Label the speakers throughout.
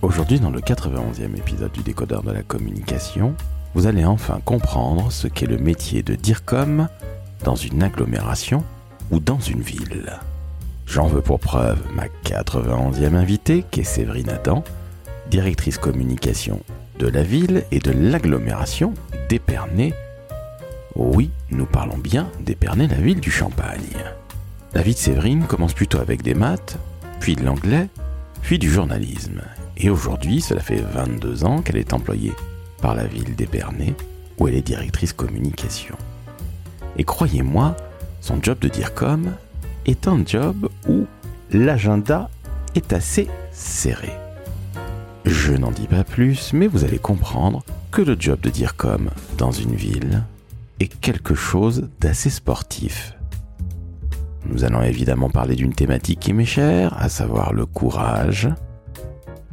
Speaker 1: Aujourd'hui, dans le 91e épisode du décodeur de la communication, vous allez enfin comprendre ce qu'est le métier de DIRCOM dans une agglomération ou dans une ville. J'en veux pour preuve ma 91e invitée, qui est Séverine Adam, directrice communication de la ville et de l'agglomération d'Épernay. Oui, nous parlons bien d'Épernay, la ville du Champagne. La vie de Séverine commence plutôt avec des maths, puis de l'anglais, du journalisme. Et aujourd'hui, cela fait 22 ans qu'elle est employée par la ville d'Épernay, où elle est directrice communication. Et croyez-moi, son job de DIRCOM est un job où l'agenda est assez serré. Je n'en dis pas plus, mais vous allez comprendre que le job de DIRCOM dans une ville est quelque chose d'assez sportif. Nous allons évidemment parler d'une thématique qui m'est chère, à savoir le courage.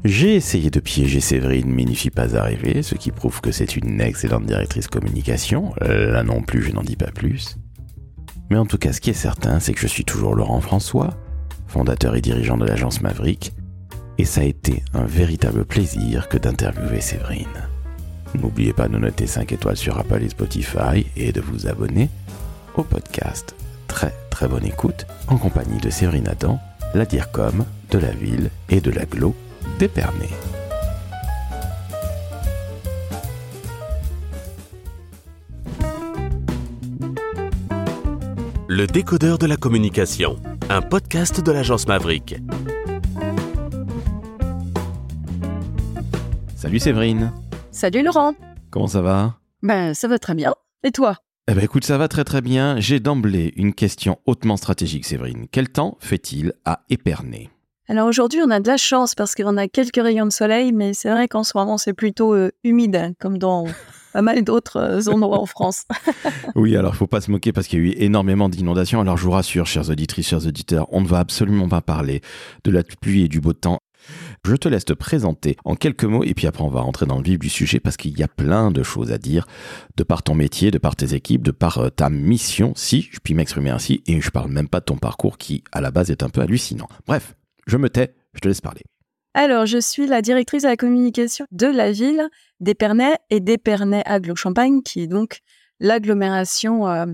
Speaker 1: J'ai essayé de piéger Séverine, mais n'y suis pas arrivé, ce qui prouve que c'est une excellente directrice communication. Là non plus, je n'en dis pas plus. Mais en tout cas, ce qui est certain, c'est que je suis toujours Laurent François, fondateur et dirigeant de l'agence Maverick, et ça a été un véritable plaisir que d'interviewer Séverine. N'oubliez pas de noter 5 étoiles sur Apple et Spotify et de vous abonner au podcast. Très très bonne écoute en compagnie de Séverine Adam, la DIRCOM de la ville et de l'agglo d'Épernay.
Speaker 2: Le décodeur de la communication, un podcast de l'agence Maverick.
Speaker 1: Salut Séverine,
Speaker 3: Salut Laurent.
Speaker 1: comment ça va?
Speaker 3: Ben ça va très bien. Et toi?
Speaker 1: Eh ben écoute, ça va très très bien. J'ai d'emblée une question hautement stratégique Séverine. Quel temps fait-il à Épernay?
Speaker 3: Alors aujourd'hui on a de la chance parce qu'on a quelques rayons de soleil, mais c'est vrai qu'en ce moment c'est plutôt euh, humide, hein, comme dans pas mal d'autres euh, endroits en France.
Speaker 1: Oui, alors il faut pas se moquer parce qu'il y a eu énormément d'inondations. Alors je vous rassure, chers auditrices, chers auditeurs, on ne va absolument pas parler de la pluie et du beau temps. Je te laisse te présenter en quelques mots et puis après on va rentrer dans le vif du sujet parce qu'il y a plein de choses à dire de par ton métier, de par tes équipes, de par euh, ta mission, si je puis m'exprimer ainsi, et je parle même pas de ton parcours qui à la base est un peu hallucinant. Bref, je me tais, je te laisse parler.
Speaker 3: Alors je suis la directrice de la communication de la ville d'Épernay et d'Épernay Aglo-Champagne, qui est donc l'agglomération euh,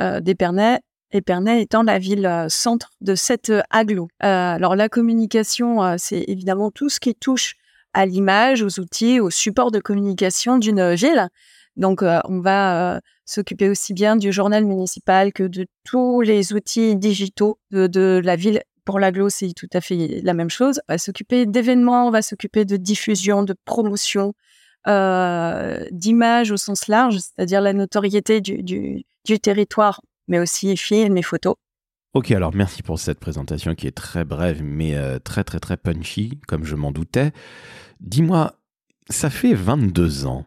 Speaker 3: euh, d'Épernay. Épernay étant la ville euh, centre de cette euh, agglo. Euh, alors la communication, c'est évidemment tout ce qui touche à l'image, aux outils, aux supports de communication d'une ville. Donc on va s'occuper aussi bien du journal municipal que de tous les outils digitaux de, la ville. Pour l'agglo, c'est tout à fait la même chose. On va s'occuper d'événements, on va s'occuper de diffusion, de promotion, euh, d'image au sens large, c'est-à-dire la notoriété du territoire, mais aussi films et photos.
Speaker 1: Ok, alors merci pour cette présentation qui est très brève mais euh, très très très punchy, comme je m'en doutais. Dis-moi, ça fait 22 ans,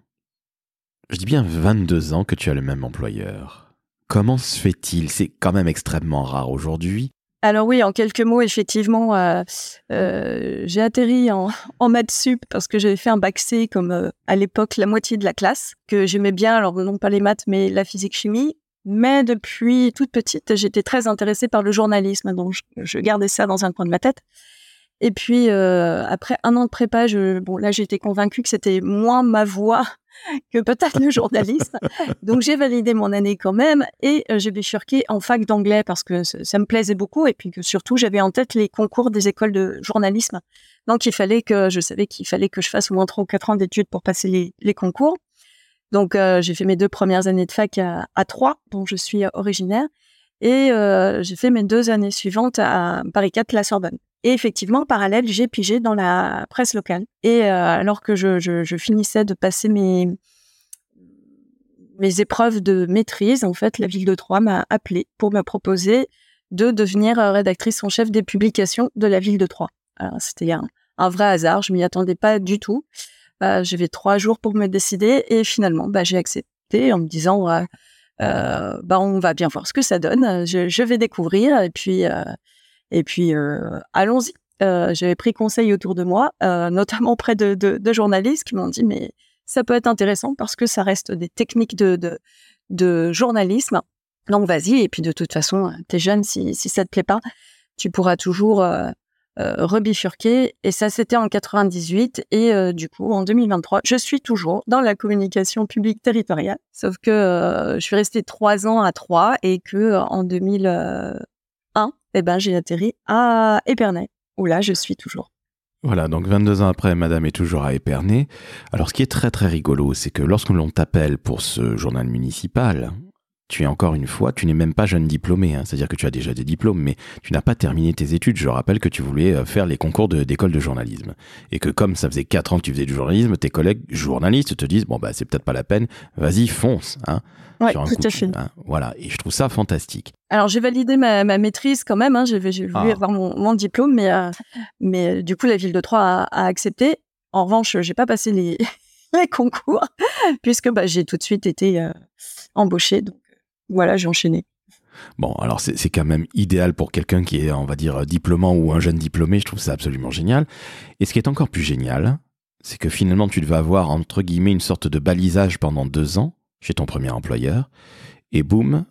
Speaker 1: je dis bien 22 ans que tu as le même employeur. Comment se fait-il? C'est quand même extrêmement rare aujourd'hui.
Speaker 3: Alors oui, en quelques mots, effectivement, euh, euh, j'ai atterri en, en maths sup parce que j'avais fait un bac C comme euh, à l'époque la moitié de la classe, que j'aimais bien, alors non pas les maths, mais la physique-chimie. Mais depuis toute petite, j'étais très intéressée par le journalisme, donc je, gardais ça dans un coin de ma tête. Et puis, euh, après un an de prépa, je, bon, là, j'étais convaincue que c'était moins ma voie que peut-être le journalisme. Donc, j'ai validé mon année quand même et euh, j'ai bifurqué en fac d'anglais parce que ça, me plaisait beaucoup et puis que surtout, j'avais en tête les concours des écoles de journalisme. Donc, il fallait que, je savais qu'il fallait que je fasse au moins trois ou quatre ans d'études pour passer les concours. Donc, euh, j'ai fait mes deux premières années de fac à, Troyes, dont je suis originaire. Et euh, j'ai fait mes deux années suivantes à Paris 4, la Sorbonne. Et effectivement, en parallèle, j'ai pigé dans la presse locale. Et euh, alors que je, finissais de passer mes, mes épreuves de maîtrise, en fait, la ville de Troyes m'a appelé pour me proposer de devenir rédactrice en chef des publications de la ville de Troyes. Alors, c'était un, un, vrai hasard, je m'y attendais pas du tout. Euh, J'avais trois jours pour me décider et finalement, bah, j'ai accepté en me disant, euh, euh, bah, on va bien voir ce que ça donne. Je, je vais découvrir et puis, euh, euh, allons-y. Euh, J'avais pris conseil autour de moi, euh, notamment auprès de, journalistes qui m'ont dit mais ça peut être intéressant parce que ça reste des techniques de, de, de journalisme. Donc vas-y et puis de toute façon t'es jeune si, si ça te plaît pas, tu pourras toujours rebifurqué. Et ça, c'était en 98. Et du coup, en 2023, je suis toujours dans la communication publique territoriale. Sauf que je suis restée trois ans à Troyes et que en 2001, eh ben, j'ai atterri à Épernay, où là, je suis toujours.
Speaker 1: Voilà, donc 22 ans après, Madame est toujours à Épernay. Alors, ce qui est très très rigolo, c'est que lorsque l'on t'appelle pour ce journal municipal, tu es encore une fois, tu n'es même pas jeune diplômé, hein. c'est-à-dire que tu as déjà des diplômes, mais tu n'as pas terminé tes études. Je rappelle que tu voulais euh, faire les concours d'école de, journalisme. Et que comme ça faisait 4 ans que tu faisais du journalisme, tes collègues journalistes te disent, bon, bah, c'est peut-être pas la peine, vas-y, fonce. Hein,
Speaker 3: ouais, tout à fait. Hein.
Speaker 1: voilà, et je trouve ça fantastique.
Speaker 3: Alors, j'ai validé ma, maîtrise quand même, hein. j'ai voulu ah. avoir mon, diplôme, mais, euh, mais du coup, la ville de Troyes a, accepté. En revanche, j'ai pas passé les, les concours, puisque bah, j'ai tout de suite été euh, embauchée. Donc, voilà, j'ai enchaîné.
Speaker 1: Bon, alors c'est quand même idéal pour quelqu'un qui est, on va dire, diplômant ou un jeune diplômé. Je trouve ça absolument génial. Et ce qui est encore plus génial, c'est que finalement, tu devais avoir, entre guillemets, une sorte de balisage pendant deux ans chez ton premier employeur. Et boum,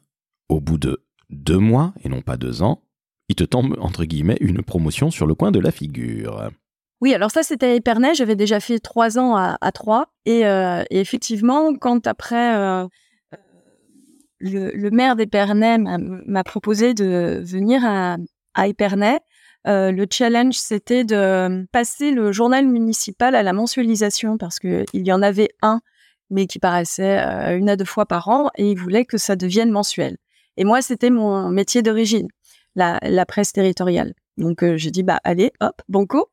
Speaker 1: au bout de deux mois, et non pas deux ans, il te tombe, entre guillemets, une promotion sur le coin de la figure.
Speaker 3: Oui, alors ça, c'était à Épernay. J'avais déjà fait trois ans à, à Troyes. Et, euh, effectivement, quand après, euh, le, maire d'Épernay m'a proposé de venir à, Épernay. Euh, le challenge, c'était de passer le journal municipal à la mensualisation parce qu'il y en avait un, mais qui paraissait euh, une à deux fois par an, et il voulait que ça devienne mensuel. Et moi, c'était mon métier d'origine, la, presse territoriale. Donc, euh, j'ai dit, bah, allez, hop, banco.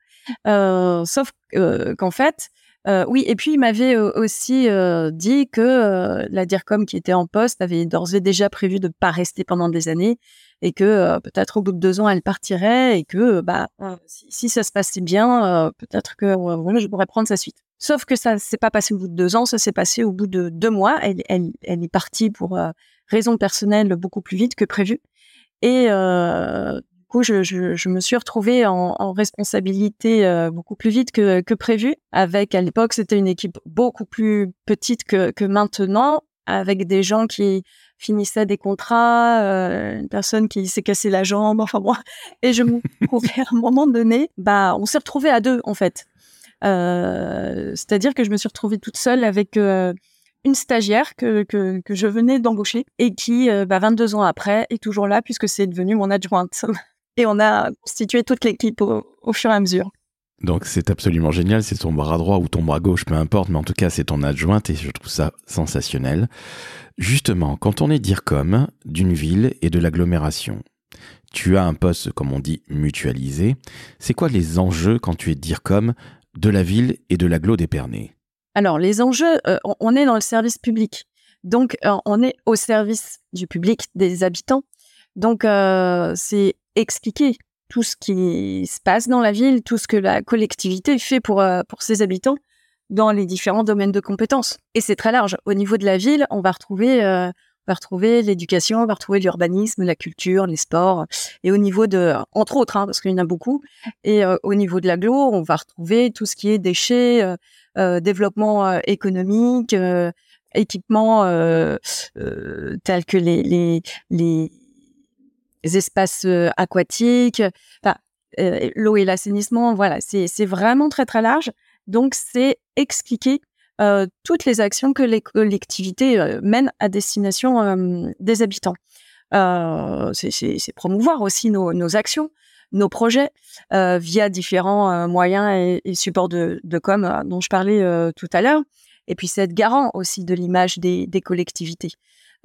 Speaker 3: sauf qu'en fait, euh, oui, et puis il m'avait aussi euh, dit que la DIRCOM qui était en poste avait d'ores et déjà prévu de ne pas rester pendant des années et que peut-être au bout de deux ans elle partirait et que bah si, ça se passait bien, peut-être que je pourrais prendre sa suite. Sauf que ça s'est pas passé au bout de deux ans, ça s'est passé au bout de deux mois. Elle, elle, elle est partie pour raison personnelle beaucoup plus vite que prévu. Et coup, je, je, je, me suis retrouvée en, en responsabilité euh, beaucoup plus vite que, que prévu. Avec, à l'époque, c'était une équipe beaucoup plus petite que, que maintenant, avec des gens qui finissaient des contrats, euh, une personne qui s'est cassé la jambe, enfin moi. Et je me trouvais à un moment donné, bah, on s'est retrouvés à deux, en fait. Euh, C'est-à-dire que je me suis retrouvée toute seule avec euh, une stagiaire que, que, que je venais d'embaucher et qui, euh, bah, 22 ans après, est toujours là puisque c'est devenu mon adjointe. et on a constitué toute l'équipe au, fur et à mesure.
Speaker 1: Donc c'est absolument génial, c'est ton bras droit ou ton bras gauche, peu importe, mais en tout cas c'est ton adjointe et je trouve ça sensationnel. Justement, quand on est DIRCOM d'une ville et de l'agglomération, tu as un poste, comme on dit, mutualisé. C'est quoi les enjeux quand tu es DIRCOM de la ville et de l'agglo d'Épernay
Speaker 3: Alors les enjeux, euh, on est dans le service public. Donc euh, on est au service du public, des habitants. Donc euh, c'est expliquer tout ce qui se passe dans la ville, tout ce que la collectivité fait pour, euh, pour ses habitants dans les différents domaines de compétences. Et c'est très large. Au niveau de la ville, on va retrouver, euh, on va retrouver l'éducation, on va retrouver l'urbanisme, la culture, les sports. Et au niveau de, entre autres, hein, parce qu'il y en a beaucoup. Et euh, au niveau de l'aglo, on va retrouver tout ce qui est déchets, développement économique, équipements tels que les, les, les espaces euh, aquatiques, euh, l'eau et l'assainissement, voilà, c'est vraiment très très large. Donc c'est expliquer euh, toutes les actions que les collectivités mènent à destination des habitants. c'est promouvoir aussi nos, actions, nos projets via différents moyens et, supports de, com dont je parlais tout à l'heure. Et puis c'est être garant aussi de l'image des collectivités.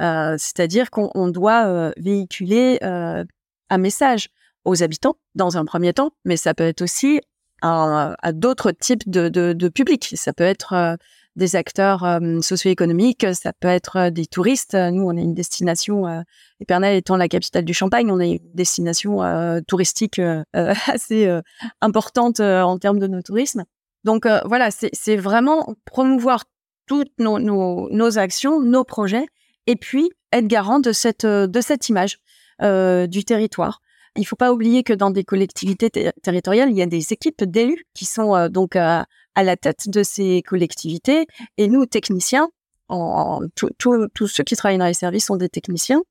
Speaker 3: Euh, c'est-à-dire qu'on doit euh, véhiculer euh, un message aux habitants dans un premier temps, mais ça peut être aussi à, d'autres types de, publics. Ça peut être des acteurs socio-économiques, ça peut être des touristes. Nous, on est une destination, Épernay étant la capitale du Champagne, on est une destination touristique assez importante en termes de nos tourismes. Donc voilà, c'est vraiment promouvoir toutes nos actions, nos projets, et puis être garant de cette, euh, de cette image euh, du territoire. Il ne faut pas oublier que dans des collectivités territoriales, il y a des équipes d'élus qui sont euh, donc à la tête de ces collectivités. Et nous, techniciens, en, tous ceux qui travaillent dans les services sont des techniciens.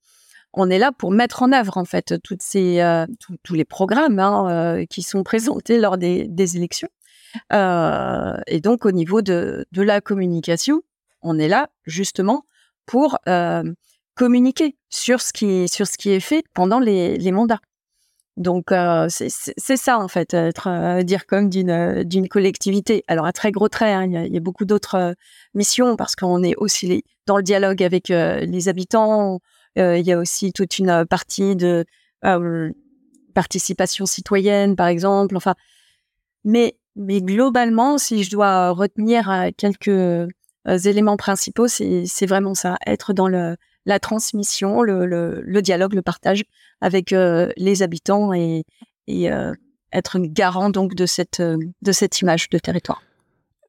Speaker 3: on est là pour mettre en œuvre en fait tous les programmes hein, qui sont présentés lors des, des élections. et donc au niveau de, de la communication, on est là justement pour communiquer sur ce qui sur ce qui est fait pendant les, mandats. Donc euh, c'est ça en fait, être euh, dire comme d'une euh, d'une collectivité. Alors à très gros traits, hein, il, y a, beaucoup d'autres missions parce qu'on est aussi dans le dialogue avec les habitants. il y a aussi toute une partie de participation citoyenne, par exemple. Enfin, mais mais globalement, si je dois retenir quelques éléments principaux, c'est vraiment ça, être dans la transmission, le, dialogue, le partage avec euh, les habitants et, euh, être garant donc de cette, euh, image de territoire.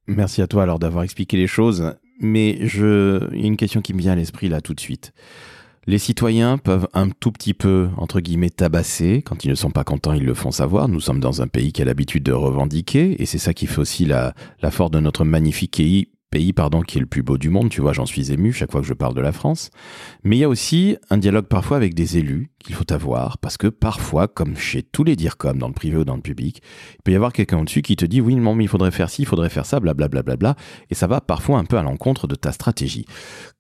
Speaker 1: Merci à toi alors d'avoir expliqué les choses, mais il y a une question qui me vient à l'esprit là tout de suite. Les citoyens peuvent un tout petit peu, entre guillemets, tabasser. Quand ils ne sont pas contents, ils le font savoir. Nous sommes dans un pays qui a l'habitude de revendiquer, et c'est ça qui fait aussi la force de notre magnifique pays, pays pardon, qui est le plus beau du monde, tu vois, j'en suis ému chaque fois que je parle de la France. Mais il y a aussi un dialogue parfois avec des élus qu'il faut avoir, parce que parfois, comme chez tous les comme dans le privé ou dans le public, il peut y avoir quelqu'un au-dessus qui te dit oui, non, mais il faudrait faire ci, il faudrait faire ça, blablabla, bla, bla, bla, et ça va parfois un peu à l'encontre de ta stratégie.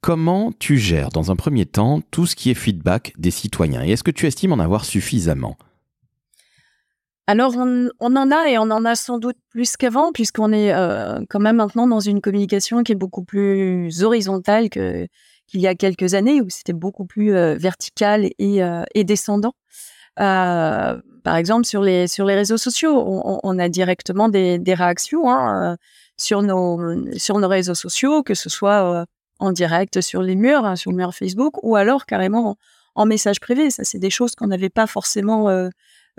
Speaker 1: Comment tu gères dans un premier temps tout ce qui est feedback des citoyens? Et est-ce que tu estimes en avoir suffisamment?
Speaker 3: Alors, on, en a et on en a sans doute plus qu'avant, puisqu'on est euh, quand même maintenant dans une communication qui est beaucoup plus horizontale qu'il y a quelques années, où c'était beaucoup plus euh, vertical et, euh, descendant. par exemple, sur les sur les réseaux sociaux, on, a directement des, des réactions hein, sur nos sur nos réseaux sociaux, que ce soit en direct sur les murs, hein, sur le mur Facebook, ou alors carrément en, en message privé. Ça, c'est des choses qu'on n'avait pas forcément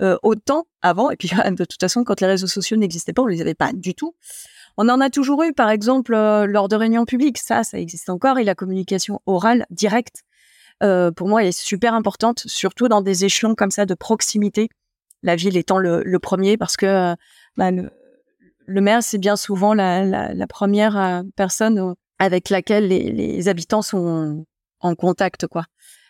Speaker 3: euh, autant avant. Et puis, de toute façon, quand les réseaux sociaux n'existaient pas, on les avait pas du tout. On en a toujours eu, par exemple, euh, lors de réunions publiques. Ça, ça existe encore. Et la communication orale directe, euh, pour moi, est super importante, surtout dans des échelons comme ça de proximité. La ville étant le, premier, parce que bah, le, maire, c'est bien souvent la, première personne avec laquelle les, les habitants sont en contact, quoi.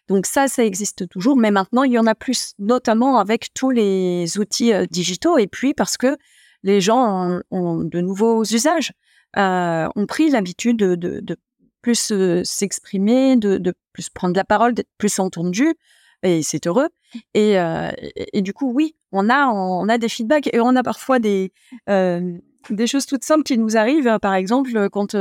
Speaker 3: Donc ça, ça existe toujours, mais maintenant, il y en a plus, notamment avec tous les outils euh, digitaux et puis parce que les gens ont, de nouveaux usages, euh, ont pris l'habitude de, plus euh, s'exprimer, de, plus prendre la parole, d'être plus entendu, et c'est heureux. Et, et, du coup, oui, on a, on a des feedbacks et on a parfois des, des choses toutes simples qui nous arrivent. Par exemple, quand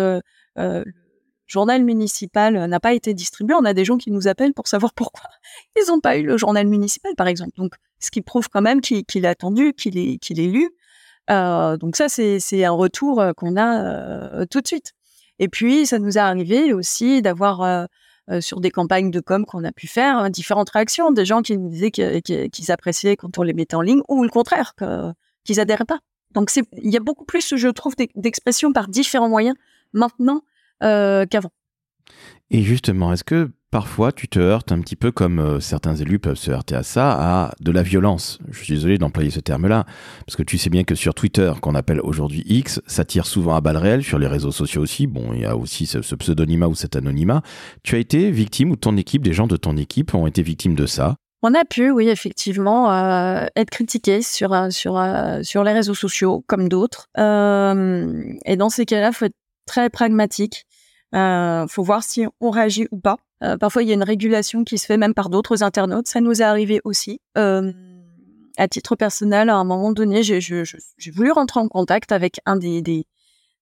Speaker 3: journal municipal euh, n'a pas été distribué, on a des gens qui nous appellent pour savoir pourquoi ils n'ont pas eu le journal municipal, par exemple. Donc, ce qui prouve quand même qu'il est attendu, qu'il est, lu. Euh, donc ça, c'est un retour euh, qu'on a tout de suite. Et puis, ça nous est arrivé aussi d'avoir sur des campagnes de com qu'on a pu faire hein, différentes réactions, des gens qui nous disaient qu'ils appréciaient quand on les mettait en ligne, ou le contraire, qu'ils adhèrent pas. Donc, il y a beaucoup plus, je trouve, d'expressions par différents moyens maintenant qu'avant.
Speaker 1: Et justement, est-ce que parfois tu te heurtes un petit peu comme euh, certains élus peuvent se heurter à ça, à de la violence? Je suis désolé d'employer ce terme-là, parce que tu sais bien que sur Twitter, qu'on appelle aujourd'hui X, ça tire souvent à balles réelles, sur les réseaux sociaux aussi, bon, il y a aussi ce, pseudonymat ou cet anonymat. Tu as été victime, ou ton équipe, des gens de ton équipe ont été victimes de ça?
Speaker 3: On a pu, oui, effectivement, euh, être critiqué sur, sur, sur les réseaux sociaux, comme d'autres. et dans ces cas-là, il faut être très pragmatique. Euh, faut voir si on réagit ou pas. Euh, parfois, il y a une régulation qui se fait même par d'autres internautes. Ça nous est arrivé aussi. Euh, à titre personnel, à un moment donné, j'ai voulu rentrer en contact avec un des, des,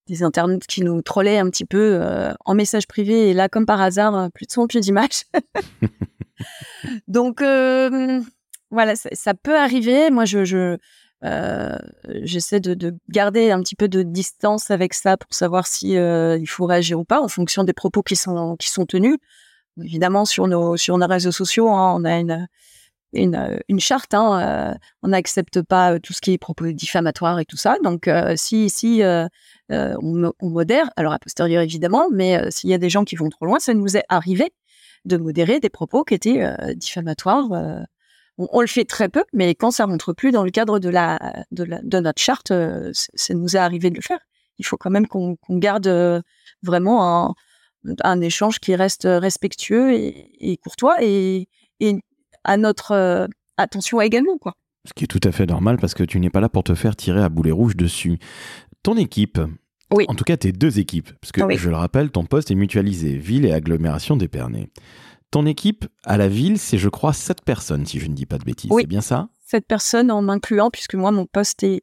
Speaker 3: des internautes qui nous trollait un petit peu euh, en message privé. Et là, comme par hasard, plus de son, plus d'image. Donc, voilà, ça, ça, peut arriver. Moi, je, je, euh, j'essaie de, garder un petit peu de distance avec ça pour savoir si euh, il faut réagir ou pas en fonction des propos qui sont qui sont tenus. Évidemment, sur nos sur nos réseaux sociaux, hein, on a une une, une charte. Hein, euh, on n'accepte pas tout ce qui est propos diffamatoires et tout ça. Donc, si si on, on, modère, alors a posteriori évidemment, mais s'il y a des gens qui vont trop loin, ça nous est arrivé de modérer des propos qui étaient diffamatoires on, le fait très peu, mais quand ça rentre plus dans le cadre de la de, de notre charte, euh, ça nous est arrivé de le faire. Il faut quand même qu'on garde euh, vraiment un, un, échange qui reste respectueux et, et courtois et, et à notre attention également, quoi.
Speaker 1: Ce qui est tout à fait normal parce que tu n'es pas là pour te faire tirer à boulet rouge dessus. Ton équipe,
Speaker 3: oui.
Speaker 1: en tout cas tes deux équipes, parce que je le rappelle, ton poste est mutualisé, ville et agglomération d'Épernay. Ton équipe à la ville, c'est je crois sept personnes, si je ne dis pas de bêtises. C'est bien ça?
Speaker 3: Sept personnes en m'incluant, puisque moi, mon poste est,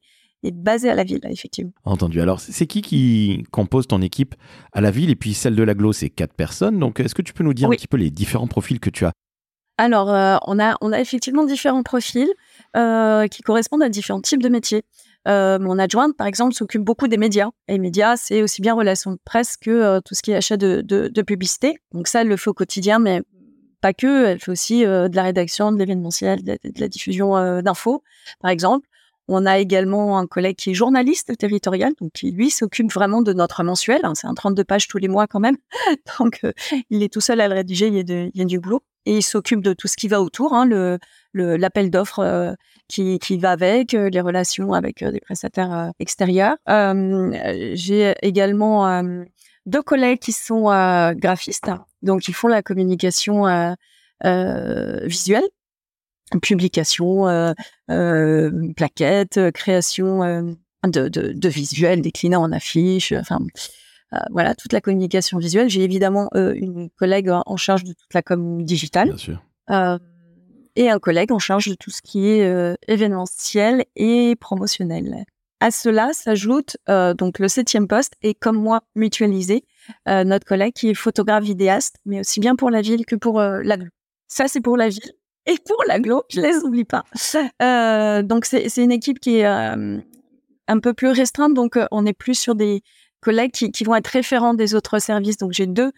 Speaker 3: basé à la ville, effectivement.
Speaker 1: Entendu. Alors, c'est qui qui compose ton équipe à la ville? Et puis celle de l'agglo, c'est quatre personnes. Donc, est-ce que tu peux nous dire un petit peu les différents profils que tu as?
Speaker 3: Alors, euh, on, a, on a effectivement différents profils euh, qui correspondent à différents types de métiers. Euh, mon adjointe, par exemple, s'occupe beaucoup des médias. Et médias, c'est aussi bien relations de presse que tout ce qui est achat de, de, publicité. Donc ça, elle le fait au quotidien, mais pas que, elle fait aussi euh, de la rédaction, de l'événementiel, de, la diffusion euh, d'infos, par exemple. On a également un collègue qui est journaliste territorial, donc qui lui s'occupe vraiment de notre mensuel. Hein, c'est un 32 pages tous les mois quand même, donc euh, il est tout seul à le rédiger, il y a, de, du boulot. Et il s'occupe de tout ce qui va autour, hein, le l'appel d'offres qui, qui, va avec, les relations avec des prestataires extérieurs. J'ai également deux collègues qui sont graphistes, donc, ils font la communication euh, euh, visuelle, publication, euh, plaquettes, création de, de, visuels déclinés en affiches, enfin voilà, toute la communication visuelle. J'ai évidemment une collègue en charge de toute la com digitale.
Speaker 1: Bien sûr.
Speaker 3: et un collègue en charge de tout ce qui est événementiel et promotionnel. À cela s'ajoute donc le septième poste et comme moi mutualisé euh, notre collègue qui est photographe vidéaste, mais aussi bien pour la ville que pour euh, l'aglo. Ça, c'est pour la ville. Et pour l'aglo, je les oublie pas. Euh, donc, c'est une équipe qui est un peu plus restreinte. Donc, on est plus sur des collègues qui, vont être référents des autres services. Donc, j'ai deux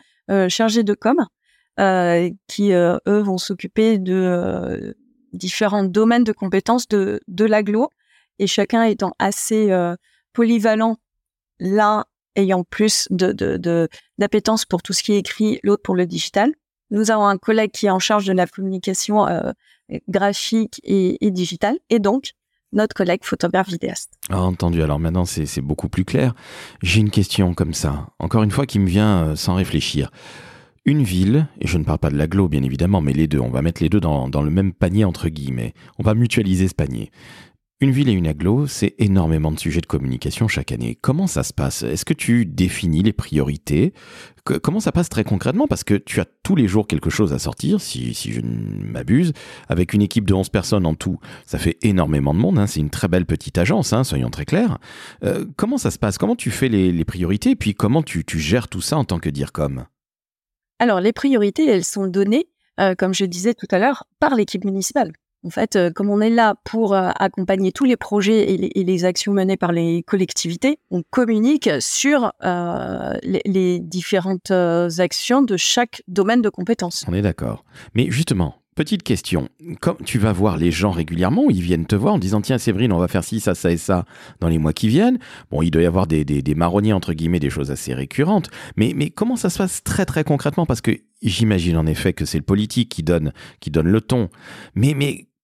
Speaker 3: chargés de com qui, eux, vont s'occuper de différents domaines de compétences de, de l'aglo. Et chacun étant assez polyvalent l'un ayant plus de, d'appétence pour tout ce qui est écrit, l'autre pour le digital. Nous avons un collègue qui est en charge de la communication euh, graphique et, et digitale, et donc notre collègue photographe vidéaste.
Speaker 1: Ah, entendu. Alors maintenant, c'est, beaucoup plus clair. J'ai une question comme ça, encore une fois, qui me vient euh, sans réfléchir. Une ville, et je ne parle pas de l'aglo bien évidemment, mais les deux, on va mettre les deux dans le même panier entre guillemets. On va mutualiser ce panier. Une ville et une aglo, c'est énormément de sujets de communication chaque année. Comment ça se passe? Est-ce que tu définis les priorités? Comment ça passe très concrètement? Parce que tu as tous les jours quelque chose à sortir, si, je ne m'abuse, avec une équipe de 11 personnes en tout. Ça fait énormément de monde, hein. c'est une très belle petite agence, hein, soyons très clairs. Euh, comment ça se passe? Comment tu fais les, priorités? Et puis comment tu, gères tout ça en tant que DIRCOM?
Speaker 3: Alors les priorités, elles sont données, euh, comme je disais tout à l'heure, par l'équipe municipale. En fait, euh, comme on est là pour euh, accompagner tous les projets et les, actions menées par les collectivités, on communique sur euh, les, différentes actions de chaque domaine de compétences.
Speaker 1: On est d'accord. Mais justement, Petite question, quand tu vas voir les gens régulièrement, ils viennent te voir en disant tiens Séverine, on va faire ci, ça, ça et ça dans les mois qui viennent. Bon, il doit y avoir des, marronniers entre guillemets, des choses assez récurrentes. Mais, comment ça se passe très très concrètement? Parce que j'imagine en effet que c'est le politique qui donne, qui donne le ton. Mais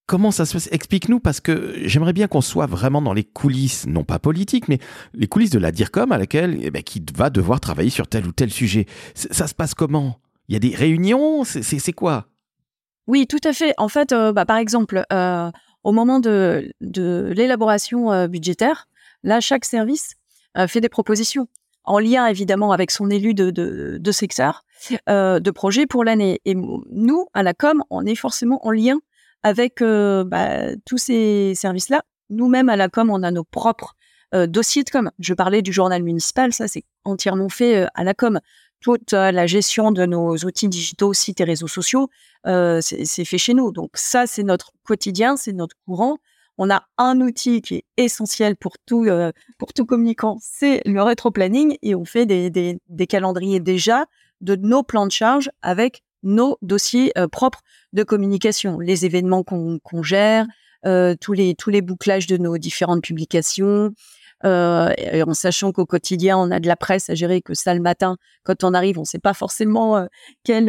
Speaker 1: Comment ça se passe? Explique-nous parce que j'aimerais bien qu'on soit vraiment dans les coulisses, non pas politiques, mais les coulisses de la DIRCOM à laquelle eh ben, qui va devoir travailler sur tel ou tel sujet. Ça se passe comment? Il y a des réunions? C'est quoi?
Speaker 3: Oui, tout à fait. En fait, euh, bah, par exemple, euh, au moment de, l'élaboration euh, budgétaire, là, chaque service fait des propositions en lien évidemment avec son élu de, de, de secteur, de projet pour l'année. Et nous, à la com, on est forcément en lien avec euh, bah, tous ces services-là. Nous-mêmes, à la com, on a nos propres euh, dossiers de com. Je parlais du journal municipal, ça c'est entièrement fait euh, à la com. Toute la gestion de nos outils digitaux, sites et réseaux sociaux, c'est fait chez nous. Donc ça, c'est notre quotidien, c'est notre courant. On a un outil qui est essentiel pour tout, pour tout communicant, c'est le rétro-planning et on fait des, calendriers déjà de nos plans de charge avec nos dossiers euh, propres de communication, les événements qu'on gère, euh, tous les tous les bouclages de nos différentes publications, euh, en sachant qu'au quotidien on a de la presse à gérer, que ça le matin quand on arrive, on ne sait pas forcément quelle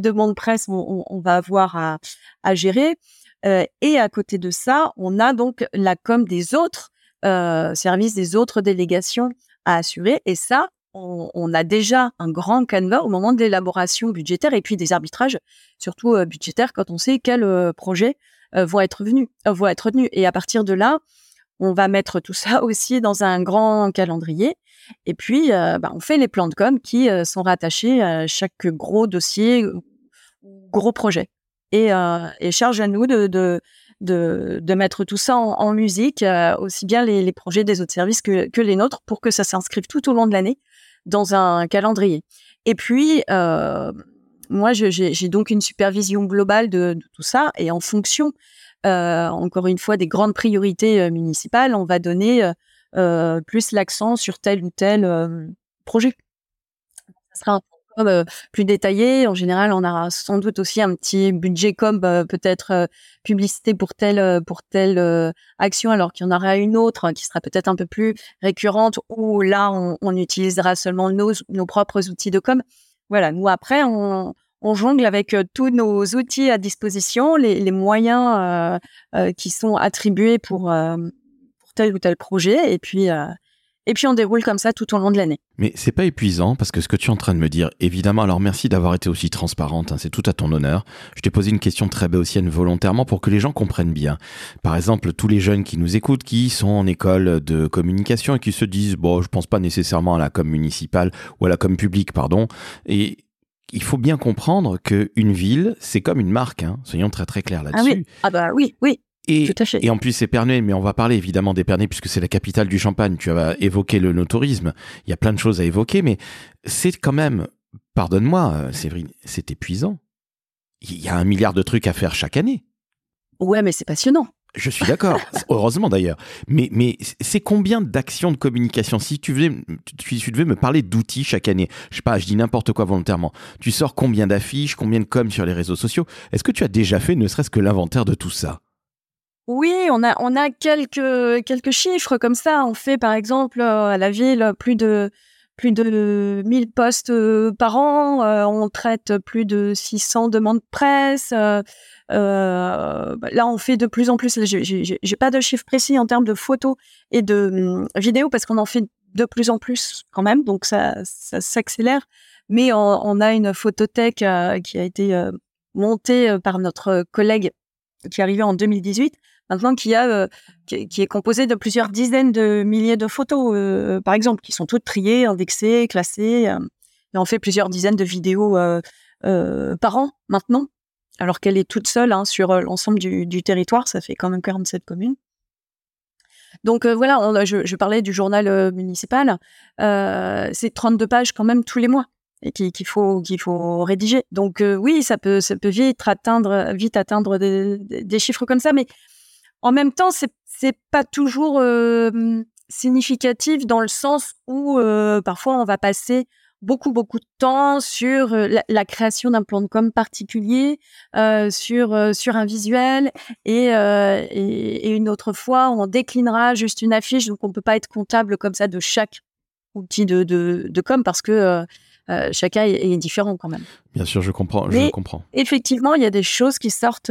Speaker 3: demande presse on, va avoir à, à gérer. et à côté de ça, on a donc la com des autres services, des autres délégations à assurer. Et ça, on, a déjà un grand canevas au moment de l'élaboration budgétaire et puis des arbitrages, surtout euh, budgétaires, quand on sait quels euh, projets euh, vont être venus, vont être retenus. Et à partir de là, on va mettre tout ça aussi dans un grand calendrier. Et puis, bah, on fait les plans de com qui sont rattachés à chaque gros dossier, gros projet. Et, charge à nous de, mettre tout ça en, musique, aussi bien les, projets des autres services que les nôtres, pour que ça s'inscrive tout au long de l'année dans un calendrier. Et puis, euh, moi, j'ai donc une supervision globale de, tout ça. Et en fonction, euh, encore une fois, des grandes priorités euh, municipales, on va donner plus l'accent sur tel ou tel projet. Ça sera un euh, plus détaillé. En général, on a sans doute aussi un petit budget comme euh, peut-être euh, publicité pour telle pour telle action, alors qu'il y en aura une autre qui sera peut-être un peu plus récurrente, où là, on, utilisera seulement nos, nos propres outils de com. Voilà, nous après, on, on jongle avec tous nos outils à disposition, les, les moyens qui sont attribués pour, pour tel ou tel projet, et puis et puis on déroule comme ça tout au long de l'année.
Speaker 1: Mais c'est pas épuisant parce que ce que tu es en train de me dire, évidemment, alors merci d'avoir été aussi transparente, hein, c'est tout à ton honneur. Je t'ai posé une question très béotienne volontairement pour que les gens comprennent bien. Par exemple, tous les jeunes qui nous écoutent, qui sont en école de communication et qui se disent, bon, je pense pas nécessairement à la com municipale ou à la com publique, pardon. Et il faut bien comprendre qu'une ville, c'est comme une marque, hein. soyons très très clairs là-dessus.
Speaker 3: Ah oui, ah bah oui, oui.
Speaker 1: Et, et, en plus, c'est Pernay, mais on va parler évidemment d'Épernay puisque c'est la capitale du champagne. Tu as évoqué le no-tourisme. Il y a plein de choses à évoquer, mais c'est quand même, pardonne-moi, euh, Séverine, c'est épuisant. Il y a un milliard de trucs à faire chaque année.
Speaker 3: Ouais, mais c'est passionnant.
Speaker 1: Je suis d'accord, heureusement d'ailleurs. Mais, mais c'est combien d'actions de communication? Si tu, devais, tu, devais me parler d'outils chaque année, je sais pas, je dis n'importe quoi volontairement. Tu sors combien d'affiches, combien de com sur les réseaux sociaux? Est-ce que tu as déjà fait ne serait-ce que l'inventaire de tout ça?
Speaker 3: Oui, on a, on a quelques, quelques chiffres comme ça. On fait, par exemple, euh, à la ville, plus de, plus de 1000 postes euh, par an. Euh, on traite plus de 600 demandes presse. Euh, bah, là, on fait de plus en plus. J'ai pas de chiffres précis en termes de photos et de hum, vidéos parce qu'on en fait de plus en plus quand même. Donc, ça, ça s'accélère. Mais on, a une photothèque qui a été montée par notre collègue qui est arrivé en 2018 maintenant qui a euh, qui, est composé de plusieurs dizaines de milliers de photos, euh, par exemple, qui sont toutes triées, indexées, classées. Euh, on fait plusieurs dizaines de vidéos par an maintenant, alors qu'elle est toute seule hein, sur l'ensemble du, territoire. Ça fait quand même 47 communes. Donc voilà, je, parlais du journal municipal. c'est 32 pages quand même tous les mois et qu'il faut qu'il faut rédiger. Donc oui, ça peut ça peut vite atteindre vite atteindre des, des, chiffres comme ça, mais en même temps, c'est c'est pas toujours euh, significatif dans le sens où euh, parfois on va passer beaucoup beaucoup de temps sur euh, la, création d'un plan de com particulier, sur sur un visuel et, et, une autre fois on déclinera juste une affiche donc on peut pas être comptable comme ça de chaque outil de de, de com parce que chacun est, différent quand même.
Speaker 1: Bien sûr, je comprends. je comprends.
Speaker 3: Effectivement, il y a des choses qui sortent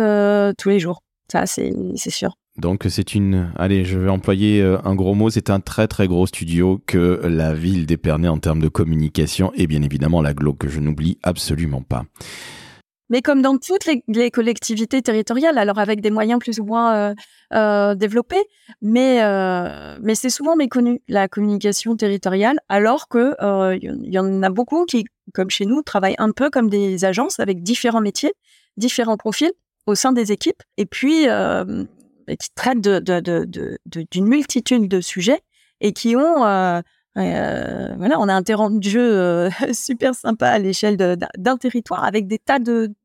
Speaker 3: tous les jours. Ça, c'est sûr.
Speaker 1: Donc c'est une, allez, je vais employer euh, un gros mot, c'est un très très gros studio que la ville d'Épernay en termes de communication et bien évidemment la Glo que je n'oublie absolument pas.
Speaker 3: Mais comme dans toutes les, collectivités territoriales, alors avec des moyens plus ou moins euh, euh, développés, mais mais c'est souvent méconnu la communication territoriale, alors que il y en a beaucoup qui, comme chez nous, travaillent un peu comme des agences avec différents métiers, différents profils au sein des équipes, et puis qui traitent d'une de, de, de, multitude de sujets et qui ont euh, euh, voilà, on a un terrain de jeu euh, super sympa à l'échelle d'un territoire avec des tas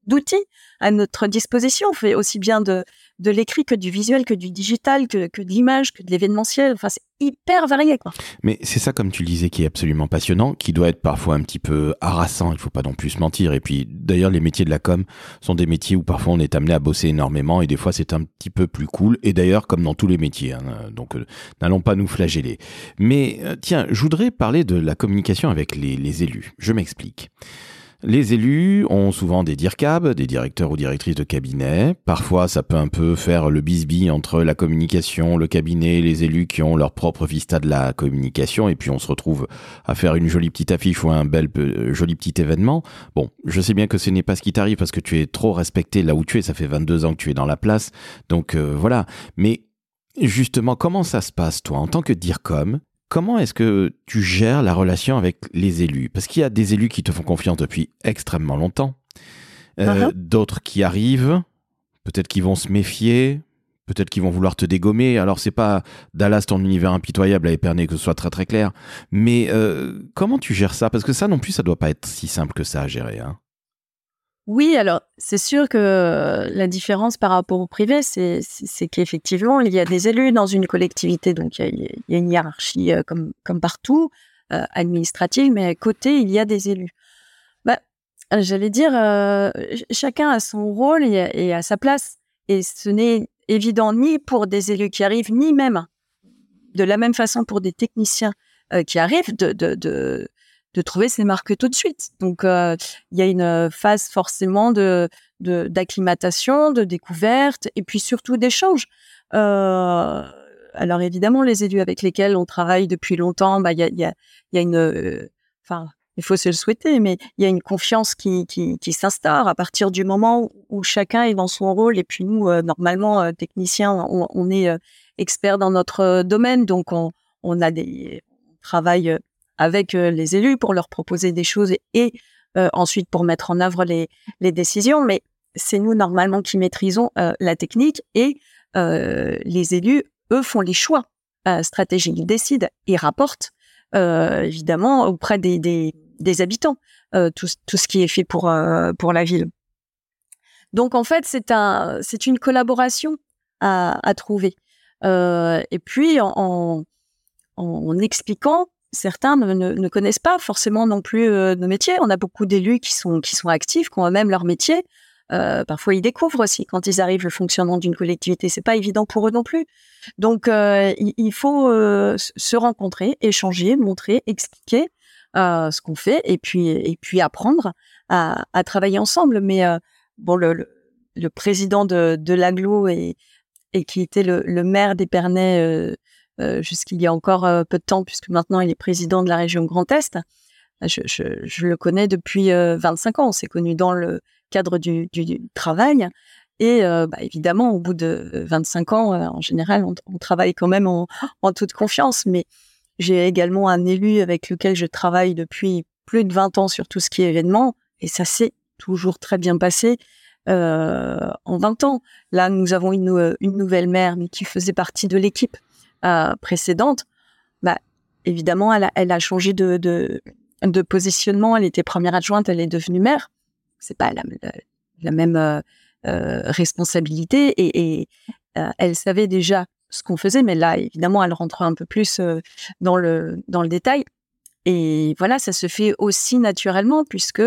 Speaker 3: d'outils à notre disposition. On fait aussi bien de, de l'écrit que du visuel, que du digital, que, que de l'image, que de l'événementiel. Enfin, c'est hyper varié.
Speaker 1: Mais c'est ça, comme tu le disais, qui est absolument passionnant, qui doit être parfois un petit peu harassant, il faut pas non plus se mentir. Et puis, d'ailleurs, les métiers de la com sont des métiers où parfois on est amené à bosser énormément et des fois c'est un petit peu plus cool. Et d'ailleurs, comme dans tous les métiers, hein, donc euh, n'allons pas nous flageller. Mais euh, tiens, je voudrais parler de la communication avec les élus. Je m'explique. Les élus ont souvent des DIRCAB, des directeurs ou directrices de cabinet. Parfois, ça peut un peu faire le bisbis entre la communication, le cabinet, les élus qui ont leur propre vista de la communication. Et puis, on se retrouve à faire une jolie petite affiche ou un bel, euh, joli petit événement. Bon, je sais bien que ce n'est pas ce qui t'arrive parce que tu es trop respecté là où tu es. Ça fait 22 ans que tu es dans la place. Donc, euh, voilà. Mais justement, comment ça se passe, toi, en tant que DIRCOM? Comment est-ce que tu gères la relation avec les élus? Parce qu'il y a des élus qui te font confiance depuis extrêmement longtemps, euh, uh-huh. d'autres qui arrivent, peut-être qu'ils vont se méfier, peut-être qu'ils vont vouloir te dégommer. Alors c'est pas Dallas ton univers impitoyable à Épernay que ce soit très très clair, mais euh, comment tu gères ça? Parce que ça non plus, ça doit pas être si simple que ça à gérer. Hein
Speaker 3: oui, alors c'est sûr que la différence par rapport au privé, c'est qu'effectivement, il y a des élus dans une collectivité, donc il y a, une hiérarchie euh, comme, partout, euh, administrative, mais à côté, il y a des élus. Bah, J'allais dire, euh, chacun a son rôle et, a sa place. Et ce n'est évident ni pour des élus qui arrivent, ni même de la même façon pour des techniciens qui arrivent trouver ses marques tout de suite. Donc, euh, il y a une phase forcément de d'acclimatation, de, découverte, et puis surtout d'échange. Euh, alors évidemment, les élus avec lesquels on travaille depuis longtemps, bah il y a, y, y a une, euh, enfin, il faut se le souhaiter, mais il y a une confiance qui, qui, s'instaure à partir du moment où, chacun est dans son rôle. Et puis nous, normalement, techniciens, on, on est experts dans notre domaine, donc on, on a des, on travaille avec euh, les élus pour leur proposer des choses et, euh, ensuite pour mettre en œuvre les, décisions. Mais c'est nous normalement qui maîtrisons euh, la technique et les élus, eux, font les choix stratégiques. Ils décident et rapportent évidemment auprès des, habitants tout, ce qui est fait pour, la ville. Donc en fait, c'est un, c'est une collaboration à, trouver. et puis en expliquant certains ne, connaissent pas forcément non plus euh, nos métiers. On a beaucoup d'élus qui sont, qui sont actifs, qui ont même leur métier. Euh, parfois, ils découvrent aussi quand ils arrivent le fonctionnement d'une collectivité. C'est pas évident pour eux non plus. Donc, euh, il, faut se rencontrer, échanger, montrer, expliquer ce qu'on fait, et puis et puis apprendre à, travailler ensemble. Mais bon, le, président de, de l'aglo et, qui était le, maire d'Épernay jusqu'il y a encore euh, peu de temps, puisque maintenant il est président de la région Grand Est. Je, le connais depuis 25 euh, ans. On s'est connu dans le cadre du, travail. Et bah, évidemment, au bout de 25 ans, en général, on, travaille quand même en, toute confiance. Mais j'ai également un élu avec lequel je travaille depuis plus de 20 ans sur tout ce qui est événement. Et ça s'est toujours très bien passé. Euh, en 20 ans. Là, nous avons une, une nouvelle mère, mais qui faisait partie de l'équipe euh, précédente, bah, évidemment, elle a, changé de, positionnement. Elle était première adjointe, elle est devenue maire. C'est pas la, même euh, euh, responsabilité et, elle savait déjà ce qu'on faisait, mais là, évidemment, elle rentre un peu plus dans le détail. Et voilà, ça se fait aussi naturellement puisque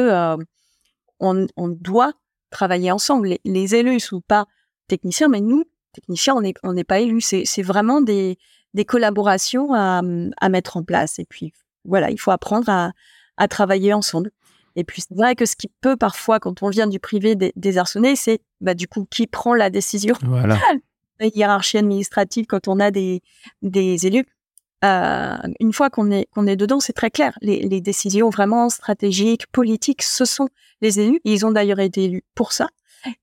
Speaker 3: on, doit travailler ensemble. Les, les élus sont pas techniciens, mais nous, technicien, on n'est on pas élu. C'est vraiment des, des collaborations à, à, mettre en place. Et puis, voilà, il faut apprendre à, à travailler ensemble. Et puis, c'est vrai que ce qui peut parfois, quand on vient du privé, désarçonner, c'est bah, du coup qui prend la décision.
Speaker 1: Voilà.
Speaker 3: La hiérarchie administrative, quand on a des, des élus. Euh, une fois qu'on est, qu'on est dedans, c'est très clair. Les, les, décisions vraiment stratégiques, politiques, ce sont les élus. Ils ont d'ailleurs été élus pour ça.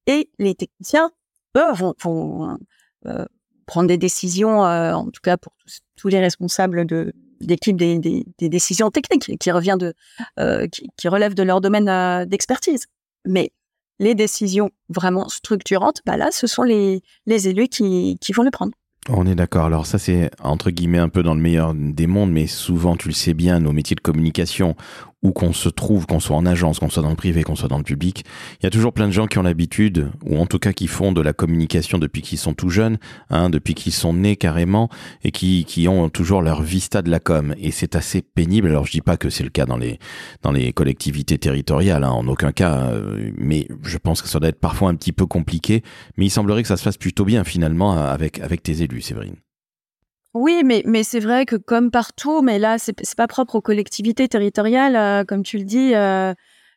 Speaker 3: Et les techniciens, eux vont, euh, prendre des décisions, euh, en tout cas pour tous, les responsables de d'équipe des, décisions techniques qui revient de euh, qui, qui relèvent de leur domaine d'expertise. Mais les décisions vraiment structurantes, bah là, ce sont les, les élus qui, qui vont les prendre.
Speaker 1: On est d'accord. Alors ça, c'est entre guillemets un peu dans le meilleur des mondes, mais souvent, tu le sais bien, nos métiers de communication, où qu'on se trouve, qu'on soit en agence, qu'on soit dans le privé, qu'on soit dans le public, il y a toujours plein de gens qui ont l'habitude, ou en tout cas qui font de la communication depuis qu'ils sont tout jeunes, hein, depuis qu'ils sont nés carrément, et qui, qui ont toujours leur vista de la com. Et c'est assez pénible. Alors je dis pas que c'est le cas dans les dans les collectivités territoriales, hein, en aucun cas, euh, mais je pense que ça doit être parfois un petit peu compliqué. Mais il semblerait que ça se fasse plutôt bien finalement avec avec tes élus, Séverine.
Speaker 3: Oui, mais, mais c'est vrai que comme partout, mais là, c'est pas propre aux collectivités territoriales, euh, comme tu le dis, euh,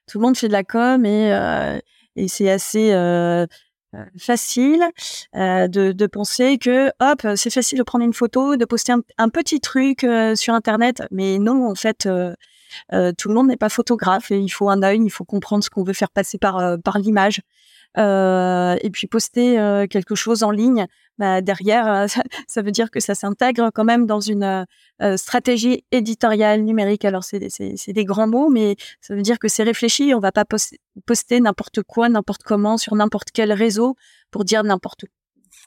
Speaker 3: tout le monde fait de la com et, et c'est assez facile de, penser que hop c'est facile de prendre une photo de poster un, petit truc sur internet. Mais non en fait tout le monde n'est pas photographe et il faut un œil il faut comprendre ce qu'on veut faire passer par par l'image. Euh, et puis poster euh, quelque chose en ligne, bah, derrière, euh, ça, veut dire que ça s'intègre quand même dans une stratégie éditoriale numérique. Alors c'est des grands mots, mais ça veut dire que c'est réfléchi. On va pas poster n'importe quoi, n'importe comment sur n'importe quel réseau pour dire n'importe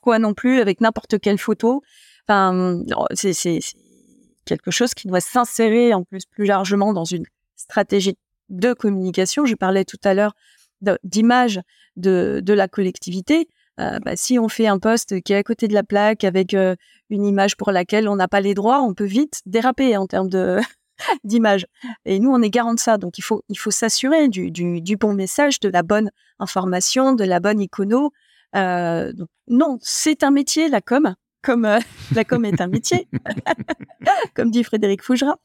Speaker 3: quoi non plus avec n'importe quelle photo. Enfin, c'est quelque chose qui doit s'insérer en plus plus largement dans une stratégie de communication. Je parlais tout à l'heure d'image de, de, la collectivité. Euh, bah, si on fait un poste qui est à côté de la plaque avec euh, une image pour laquelle on n'a pas les droits, on peut vite déraper en termes d'image. Et nous, on est garant de ça. Donc, il faut, s'assurer du, bon message, de la bonne information, de la bonne icono. Euh, non, c'est un métier, la com. Comme la com est un métier, comme dit Frédéric Fougera.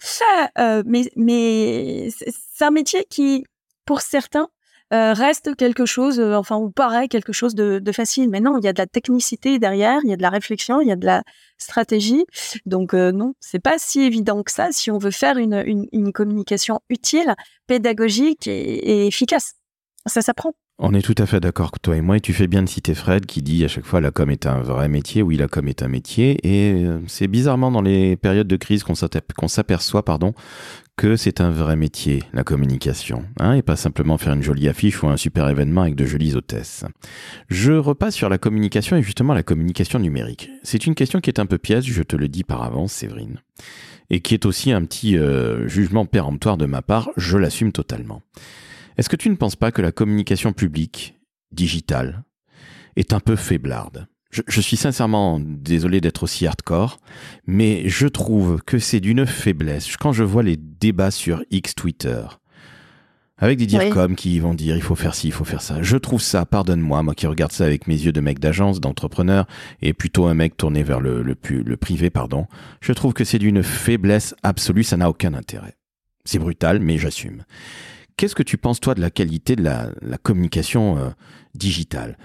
Speaker 3: Mais c'est un métier qui, pour certains, euh, reste quelque chose, euh, enfin, ou paraît quelque chose de, facile. Mais non, il y a de la technicité derrière, il y a de la réflexion, il y a de la stratégie. Donc euh, non, c'est pas si évident que ça si on veut faire une, une, communication utile, pédagogique et, efficace. Ça s'apprend.
Speaker 1: On est tout à fait d'accord toi et moi, et tu fais bien de citer Fred qui dit à chaque fois la com est un vrai métier, oui la com est un métier, et c'est bizarrement dans les périodes de crise qu'on s'aperçoit pardon, que c'est un vrai métier, la communication, hein, et pas simplement faire une jolie affiche ou un super événement avec de jolies hôtesses. Je repasse sur la communication et justement la communication numérique. C'est une question qui est un peu piège, je te le dis par avance, Séverine, et qui est aussi un petit euh, jugement péremptoire de ma part, je l'assume totalement. Est-ce que tu ne penses pas que la communication publique, digitale, est un peu faiblarde? Je, suis sincèrement désolé d'être aussi hardcore, mais je trouve que c'est d'une faiblesse. Quand je vois les débats sur X Twitter, avec des DIRCOM qui vont dire il faut faire ci, il faut faire ça. Je trouve ça, pardonne-moi, moi qui regarde ça avec mes yeux de mec d'agence, d'entrepreneur, et plutôt un mec tourné vers le, le, le privé, pardon. Je trouve que c'est d'une faiblesse absolue, ça n'a aucun intérêt. C'est brutal, mais j'assume. Qu'est-ce que tu penses, toi, de la qualité de la, la communication euh, digitale?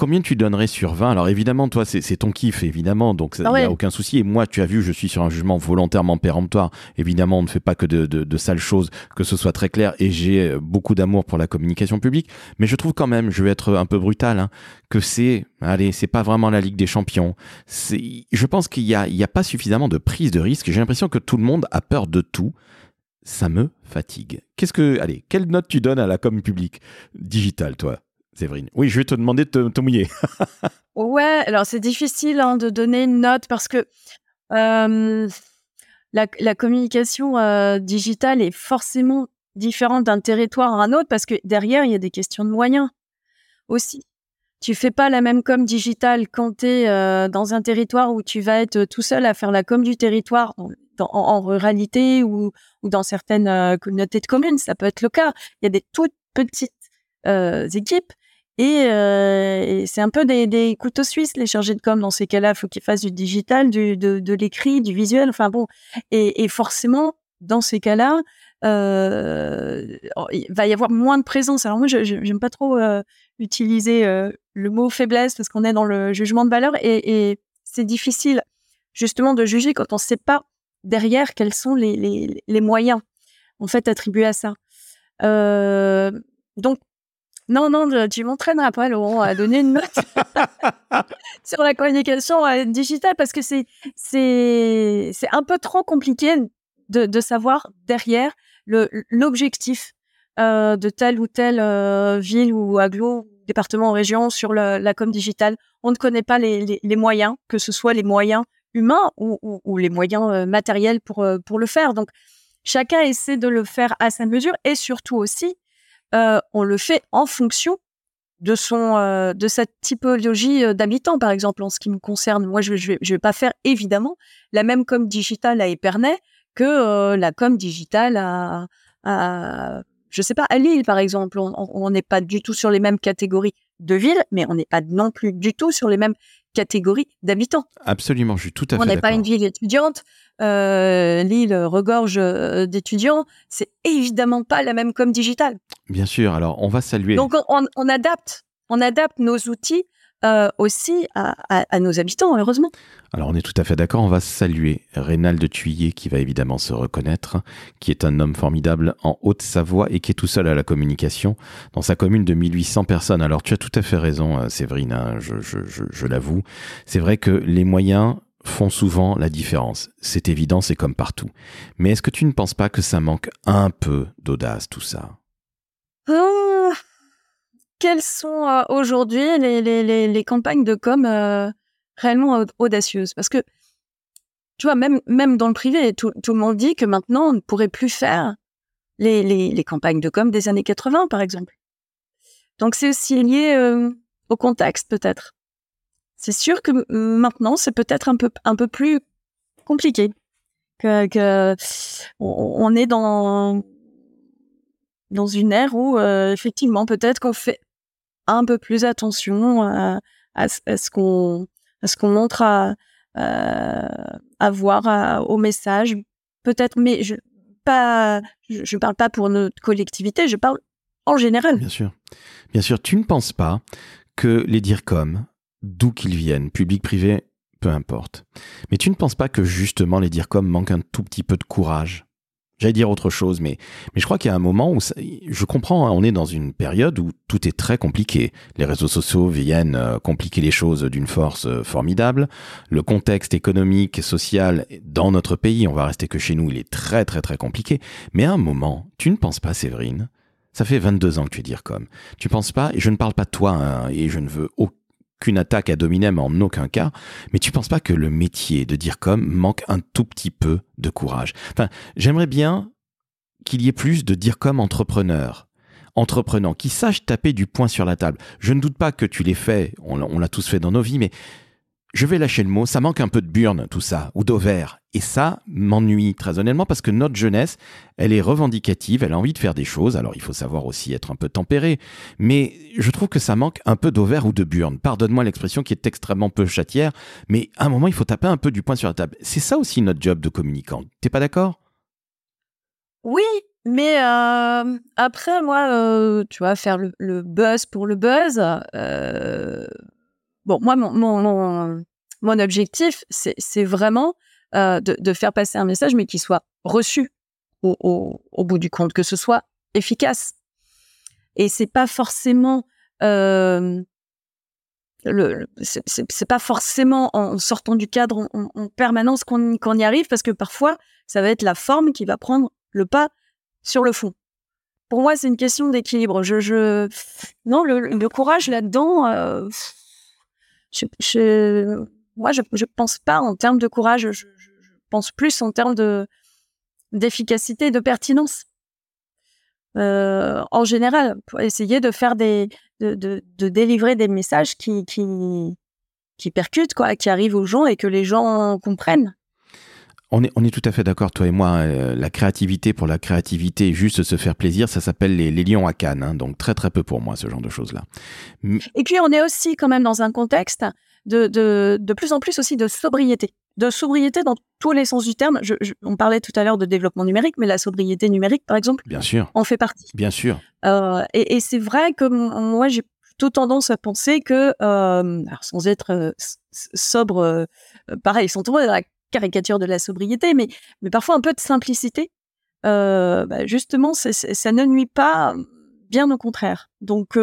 Speaker 1: Combien tu donnerais sur 20 Alors évidemment, toi, c'est ton kiff, évidemment, donc il n'y a aucun souci. Et moi, tu as vu, je suis sur un jugement volontairement péremptoire. Évidemment, on ne fait pas que de, de, sales choses, que ce soit très clair. Et j'ai euh, beaucoup d'amour pour la communication publique. Mais je trouve quand même, je vais être un peu brutal, hein, que c'est, allez, c'est pas vraiment la Ligue des Champions. Je pense qu'il n'y a, il y a pas suffisamment de prise de risque. J'ai l'impression que tout le monde a peur de tout ça me fatigue. Qu'est-ce que, allez, quelle note tu donnes à la com publique digitale, toi? Séverine. Oui, je vais te demander de te, mouiller.
Speaker 3: ouais, alors c'est difficile hein, de donner une note parce que euh, la, communication euh, digitale est forcément différente d'un territoire à un autre parce que derrière, il y a des questions de moyens aussi. Tu fais pas la même com digitale quand tu es euh, dans un territoire où tu vas être tout seul à faire la com du territoire en, ruralité ou, dans certaines communautés de communes. Ça peut être le cas. Il y a des toutes petites équipes euh, et, c'est un peu des, couteaux suisses, les chargés de com. Dans ces cas-là, il faut qu'ils fassent du digital, du, de, l'écrit, du visuel. Enfin bon, et, forcément, dans ces cas-là, euh, il va y avoir moins de présence. Alors moi, je n'aime pas trop euh, utiliser le mot faiblesse parce qu'on est dans le jugement de valeur et, c'est difficile justement de juger quand on ne sait pas derrière quels sont les, les, les moyens en fait attribués à ça. donc non, non, tu m'entraîneras pas, Laurent, à donner une note sur la communication euh, digitale parce que c'est, c'est, c'est un peu trop compliqué de, de savoir derrière le, l'objectif euh, de telle ou telle euh, ville ou aglo, département ou région sur la com digitale. On ne connaît pas les, les, moyens, que ce soit les moyens humains ou, ou, ou les moyens matériels pour, pour le faire. Donc, chacun essaie de le faire à sa mesure et surtout aussi, euh, on le fait en fonction de son euh, de typologie euh, d'habitants par exemple en ce qui me concerne. Moi je je vais, pas faire évidemment la même com digitale à Épernay que la com digitale à, à je sais pas à Lille par exemple. On n'est pas du tout sur les mêmes catégories de villes mais on n'est pas non plus du tout sur les mêmes catégorie d'habitants.
Speaker 1: Absolument, je suis tout à fait
Speaker 3: On n'est pas une ville étudiante. Euh, L'île regorge euh, d'étudiants. C'est évidemment pas la même com digitale.
Speaker 1: Bien sûr. Alors, on va saluer.
Speaker 3: Donc, on, on adapte, on adapte nos outils euh, aussi à, à, à, nos habitants, heureusement.
Speaker 1: Alors on est tout à fait d'accord, on va saluer Rénal de Thuillier qui va évidemment se reconnaître, qui est un homme formidable en Haute-Savoie et qui est tout seul à la communication dans sa commune de 1800 personnes. Alors tu as tout à fait raison euh, Séverine, hein, je, je, je, je l'avoue. C'est vrai que les moyens font souvent la différence. C'est évident, c'est comme partout. Mais est-ce que tu ne penses pas que ça manque un peu d'audace tout ça?
Speaker 3: Oh quelles sont euh, aujourd'hui les, les, les, les, campagnes de com euh, réellement audacieuses? Parce que, tu vois, même, même dans le privé, tout, tout, le monde dit que maintenant, on ne pourrait plus faire les, les, campagnes de com des années 80, par exemple. Donc, c'est aussi lié euh, au contexte, peut-être. C'est sûr que maintenant, c'est peut-être un peu, un peu plus compliqué. On est dans dans une ère où effectivement peut-être qu'on fait un peu plus attention à, ce qu'on montre à, voir au message. Peut-être mais je pas je, je parle pas pour notre collectivité je parle en général.
Speaker 1: Bien sûr. Bien sûr tu ne penses pas que les DIRCOM d'où qu'ils viennent public privé peu importe mais tu ne penses pas que justement les DIRCOM manquent un tout petit peu de courage J'allais dire autre chose, mais, mais je crois qu'il y a un moment où je comprends, hein, on est dans une période où tout est très compliqué. Les réseaux sociaux viennent euh, compliquer les choses d'une force euh, formidable. Le contexte économique et social dans notre pays, on va rester que chez nous, il est très très très compliqué. Mais à un moment, tu ne penses pas, Séverine, ça fait 22 ans que tu es dire comme. Tu penses pas, et je ne parle pas de toi, hein, et je ne veux aucun qu'une attaque à Dominem en aucun cas, mais tu penses pas que le métier de dire comme manque un tout petit peu de courage? Enfin, j'aimerais bien qu'il y ait plus de dire comme entrepreneur, entreprenant, qui sache taper du poing sur la table. Je ne doute pas que tu l'aies fait, on, l'a tous fait dans nos vies, mais je vais lâcher le mot, ça manque un peu de burn, tout ça, ou d'ovaire. Et ça m'ennuie très honnêtement parce que notre jeunesse, elle est revendicative, elle a envie de faire des choses. Alors il faut savoir aussi être un peu tempéré. Mais je trouve que ça manque un peu d'ovaire ou de burn. Pardonne-moi l'expression qui est extrêmement peu chatière, mais à un moment, il faut taper un peu du poing sur la table. C'est ça aussi notre job de communicant. T'es pas d'accord?
Speaker 3: Oui, mais euh, après, moi, euh, tu vois, faire le, buzz pour le buzz. Euh bon, moi, mon, mon objectif, c'est vraiment euh, de, faire passer un message, mais qui soit reçu au, bout du compte, que ce soit efficace. Et c'est pas forcément euh, le, c'est pas forcément en sortant du cadre en, en permanence qu'on qu y arrive, parce que parfois, ça va être la forme qui va prendre le pas sur le fond. Pour moi, c'est une question d'équilibre. Je, non, le, courage là-dedans. Euh, je, moi, je ne pense pas en termes de courage, je, je, je, pense plus en termes de d'efficacité et de pertinence. Euh, en général, pour essayer de faire des, de, de, de délivrer des messages qui, qui, qui percutent, quoi, qui arrivent aux gens et que les gens comprennent.
Speaker 1: On est, on est tout à fait d'accord, toi et moi. Euh, la créativité pour la créativité, juste se faire plaisir, ça s'appelle les, les, lions à Cannes. Hein, donc très très peu pour moi, ce genre de choses-là.
Speaker 3: Et puis on est aussi quand même dans un contexte de, de, de plus en plus aussi de sobriété. De sobriété dans tous les sens du terme. Je, je, on parlait tout à l'heure de développement numérique, mais la sobriété numérique, par exemple,
Speaker 1: Bien sûr.
Speaker 3: en fait partie.
Speaker 1: Bien sûr.
Speaker 3: Euh, et, et c'est vrai que moi, j'ai plutôt tendance à penser que, euh, alors sans être euh, sobre, pareil, sans tomber dans la caricature de la sobriété, mais, mais parfois un peu de simplicité, bah justement, c est, c est, ça ne nuit pas, bien au contraire. Donc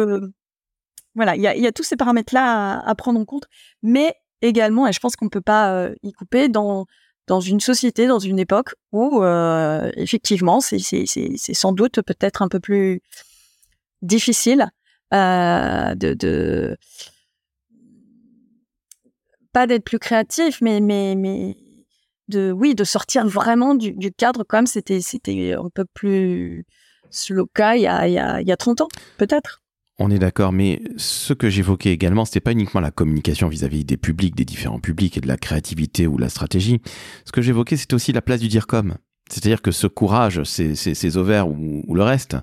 Speaker 3: voilà, il y a, tous ces paramètres-là à, prendre en compte, mais également, et je pense qu'on ne peut pas euh, y couper, dans, dans une société, dans une époque où euh, effectivement, c'est sans doute peut-être un peu plus difficile euh, de, de pas d'être plus créatif, mais mais mais de oui de sortir vraiment du, cadre comme c'était un peu plus cas il y a il y a, il y a 30 ans peut-être
Speaker 1: on est d'accord, mais ce que j'évoquais également, c'était pas uniquement la communication vis-à-vis -vis des publics, des différents publics et de la créativité ou la stratégie. Ce que j'évoquais, c'était aussi la place du DIRCOM. c'est-à-dire que ce courage, ces, ces, ovaires ou, le reste,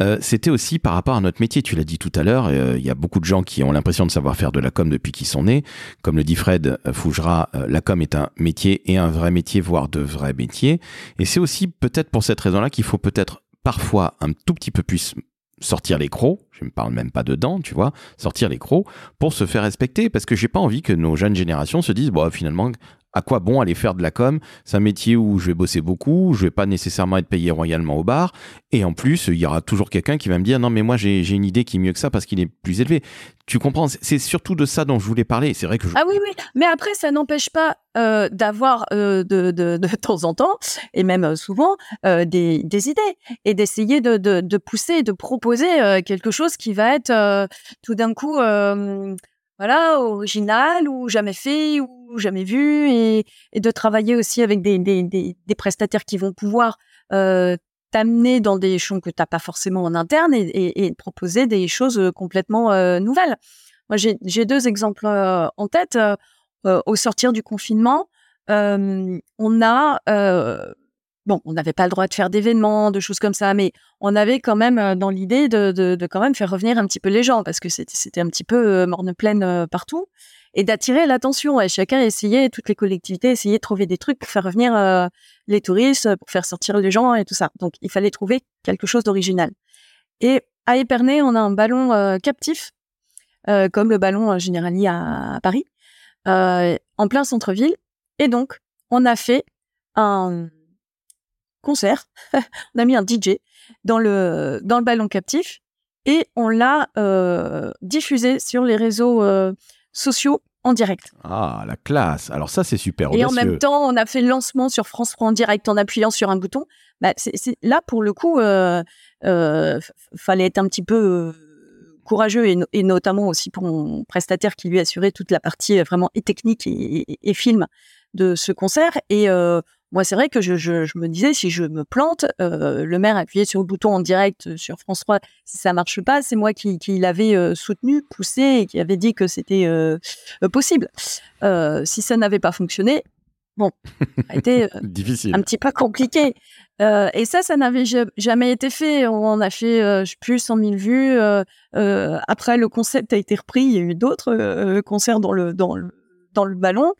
Speaker 1: euh, c'était aussi par rapport à notre métier. Tu l'as dit tout à l'heure, euh, il y a beaucoup de gens qui ont l'impression de savoir faire de la com depuis qu'ils sont nés. Comme le dit Fred Fougera, la com est un métier et un vrai métier, voire de vrais métiers. Et c'est aussi peut-être pour cette raison-là qu'il faut peut-être parfois un tout petit peu plus sortir les crocs, je ne parle même pas dedans, tu vois, sortir les crocs pour se faire respecter parce que j'ai pas envie que nos jeunes générations se disent bon finalement à quoi bon aller faire de la com? C'est un métier où je vais bosser beaucoup, je vais pas nécessairement être payé royalement au bar, et en plus, il y aura toujours quelqu'un qui va me dire non mais moi j'ai une idée qui est mieux que ça parce qu'il est plus élevé. Tu comprends? C'est surtout de ça dont je voulais parler. C'est vrai que
Speaker 3: ah oui oui, mais après ça n'empêche pas euh, d'avoir euh, de, de, de, temps en temps et même euh, souvent des, des, idées et d'essayer de, de, pousser, de proposer quelque chose qui va être tout d'un coup voilà original ou jamais fait ou jamais vu et, de travailler aussi avec des, des, prestataires qui vont pouvoir euh, t'amener dans des champs que tu n'as pas forcément en interne et, proposer des choses euh, complètement euh, nouvelles. Moi, j'ai deux exemples en tête. au sortir du confinement, on a bon, on n'avait pas le droit de faire d'événements, de choses comme ça, mais on avait quand même dans l'idée de, quand même faire revenir un petit peu les gens parce que c'était un petit peu morne pleine partout et d'attirer l'attention. Et chacun essayait, toutes les collectivités essayaient de trouver des trucs pour faire revenir les touristes, pour faire sortir les gens et tout ça. Donc, il fallait trouver quelque chose d'original. Et à Épernay, on a un ballon captif, comme le ballon Generali à Paris, en plein centre-ville. Et donc, on a fait un concert. on a mis un DJ dans le dans le ballon captif et on l'a diffusé sur les réseaux sociaux en direct.
Speaker 1: Ah, la classe. Alors ça, c'est super
Speaker 3: Et en même temps, on a fait le lancement sur France 3 en direct en appuyant sur un bouton. Bah, là, pour le coup, euh, euh, fallait être un petit peu euh, courageux et, notamment aussi pour mon prestataire qui lui assurait toute la partie euh, vraiment et technique et, et film de ce concert. Et euh, moi, c'est vrai que je, je, je, me disais, si je me plante, euh, le maire appuyait sur le bouton en direct euh, sur France 3. Si ça marche pas, c'est moi qui, qui l'avais euh, soutenu, poussé et qui avait dit que c'était euh, possible. si ça n'avait pas fonctionné, bon, ça a été
Speaker 1: difficile,
Speaker 3: un petit peu compliqué. et ça, ça n'avait jamais été fait. On a fait, je sais plus, 100 000 vues. après, le concept a été repris. Il y a eu d'autres concerts dans le dans le dans le ballon.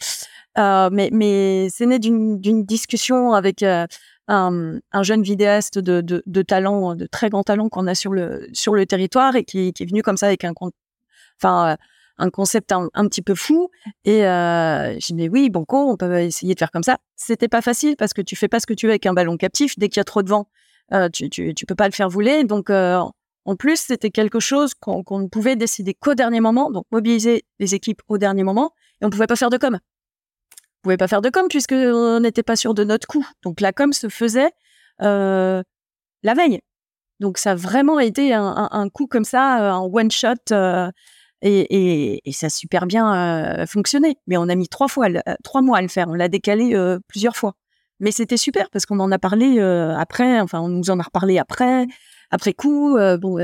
Speaker 3: Euh, mais mais c'est né d'une discussion avec euh, un, un, jeune vidéaste de, de, de, talent, de très grand talent qu'on a sur le sur le territoire et qui, qui est venu comme ça avec un enfin un concept un, petit peu fou. Et euh, j'ai dit oui bon on peut essayer de faire comme ça. C'était pas facile parce que tu fais pas ce que tu veux avec un ballon captif. Dès qu'il y a trop de vent euh, tu, tu, tu peux pas le faire voler donc euh, en plus c'était quelque chose qu'on ne pouvait décider qu'au dernier moment. Donc mobiliser les équipes au dernier moment et on pouvait pas faire de com pouvait pas faire de com puisque on n'était pas sûr de notre coup. Donc la com se faisait euh, la veille. Donc ça a vraiment été un, coup comme ça, euh, un one shot, euh, et, et, ça a super bien fonctionné. Mais on a mis trois fois, trois mois à le faire. On l'a décalé plusieurs fois. Mais c'était super parce qu'on en a parlé après. Enfin, on nous en a reparlé après, après coup. bon.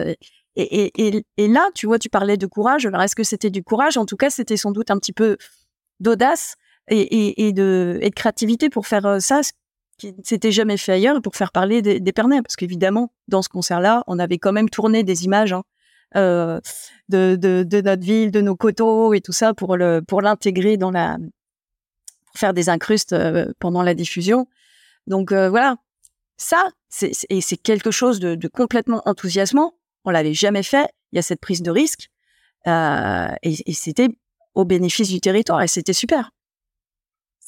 Speaker 3: Et, et, là, tu vois, tu parlais de courage. Alors, est-ce que c'était du courage? En tout cas, c'était sans doute un petit peu d'audace et, de, et créativité pour faire euh, ça, ce qui s'était jamais fait ailleurs, pour faire parler des, des Parce qu'évidemment, dans ce concert-là, on avait quand même tourné des images hein, euh, de, de, notre ville, de nos coteaux et tout ça pour le pour l'intégrer dans la pour faire des incrustes euh, pendant la diffusion. Donc voilà, ça c'est quelque chose de, complètement enthousiasmant. On l'avait jamais fait. Il y a cette prise de risque et c'était au bénéfice du territoire et c'était super.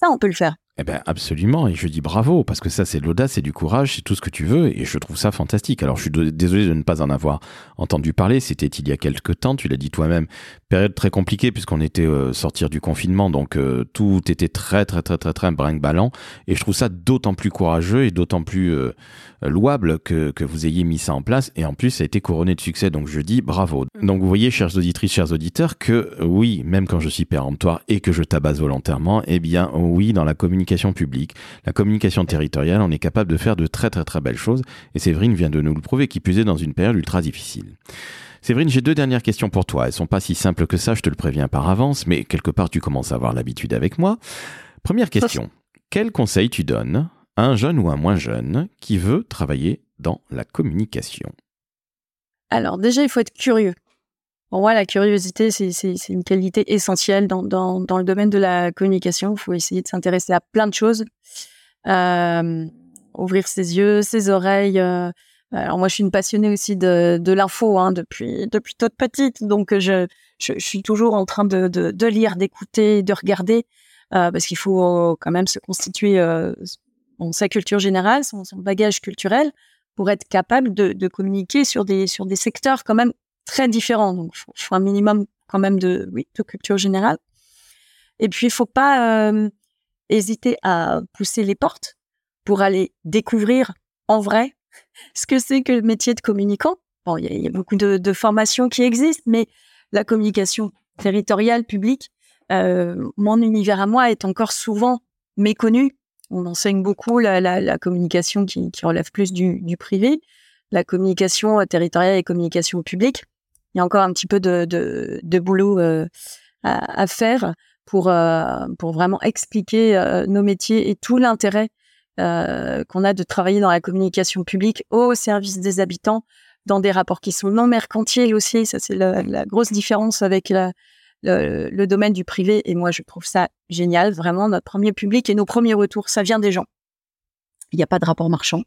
Speaker 3: Ça, on peut le faire.
Speaker 1: Eh ben absolument, et je dis bravo, parce que ça c'est de l'audace, c'est du courage, c'est tout ce que tu veux, et je trouve ça fantastique. Alors je suis désolé de ne pas en avoir entendu parler, c'était il y a quelques temps, tu l'as dit toi-même, période très compliquée puisqu'on était euh, sortir du confinement, donc euh, tout était très très très très très brinque-ballant, et je trouve ça d'autant plus courageux et d'autant plus euh, louable que, que vous ayez mis ça en place, et en plus ça a été couronné de succès, donc je dis bravo. Mm. Donc vous voyez, chères auditrices, chers auditeurs, que oui, même quand je suis péremptoire et que je tabasse volontairement, eh bien oui, dans la communication publique, la communication territoriale, on est capable de faire de très très très belles choses. Et Séverine vient de nous le prouver, qui plus dans une période ultra difficile. Séverine, j'ai deux dernières questions pour toi. Elles sont pas si simples que ça, je te le préviens par avance, mais quelque part tu commences à avoir l'habitude avec moi. Première question. Quel conseil tu donnes un jeune ou un moins jeune qui veut travailler dans la communication?
Speaker 3: Alors déjà, il faut être curieux. Pour moi, la curiosité, c'est une qualité essentielle dans, dans, le domaine de la communication. Il faut essayer de s'intéresser à plein de choses, euh, ouvrir ses yeux, ses oreilles. Euh. alors moi, je suis une passionnée aussi de, de l'info hein, depuis depuis toute petite, donc je, je, suis toujours en train de, de, lire, d'écouter, de regarder, euh, parce qu'il faut quand même se constituer sa culture générale, son, son, bagage culturel, pour être capable de, de communiquer sur des sur des secteurs quand même très différents. Donc, il faut, un minimum quand même de, oui, de culture générale. Et puis, il faut pas euh, hésiter à pousser les portes pour aller découvrir en vrai ce que c'est que le métier de communicant. Bon, il y, a beaucoup de, formations qui existent, mais la communication territoriale, publique, euh, mon univers à moi est encore souvent méconnu. On enseigne beaucoup la, communication qui, relève plus du, du privé, la communication territoriale et communication publique il y a encore un petit peu de, de, de boulot euh, à, à, faire pour, euh, pour vraiment expliquer euh, nos métiers et tout l'intérêt qu'on a de travailler dans la communication publique au service des habitants, dans des rapports qui sont non mercantiles aussi. Ça, c'est la, la, grosse différence avec la, le, le, domaine du privé. Et moi, je trouve ça génial. Vraiment, notre premier public et nos premiers retours, ça vient des gens. Il n'y a pas de rapport marchand.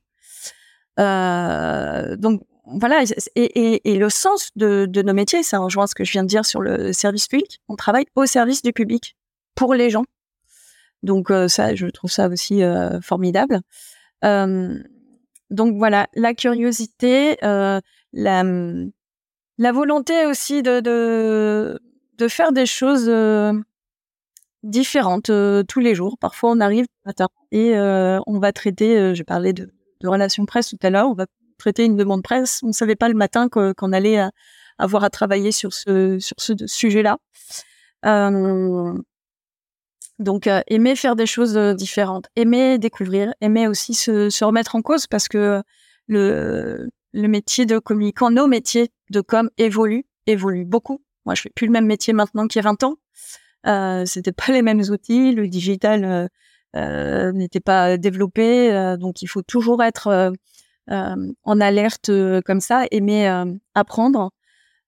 Speaker 3: Euh, donc, voilà, et, le sens de, nos métiers, ça rejoint ce que je viens de dire sur le service public. On travaille au service du public, pour les gens. Donc euh, ça, je trouve ça aussi euh, formidable. Euh, donc voilà, la curiosité, la, volonté aussi de, faire des choses différentes tous les jours. Parfois, on arrive matin et on va traiter, je parlais de, de relations presse tout à l'heure, traiter une demande presse. On ne savait pas le matin qu'on allait euh, avoir à travailler sur ce, sur ce sujet-là. Euh, donc, euh, aimer faire des choses différentes, aimer découvrir, aimer aussi se, remettre en cause parce que le, le métier de communicant, nos métiers de com évoluent, évoluent beaucoup. Moi, je fais plus le même métier maintenant qu'il y a 20 ans. Euh, c'était pas les mêmes outils, le digital n'était pas développé, donc il faut toujours être en alerte euh, comme ça, aimer euh, apprendre,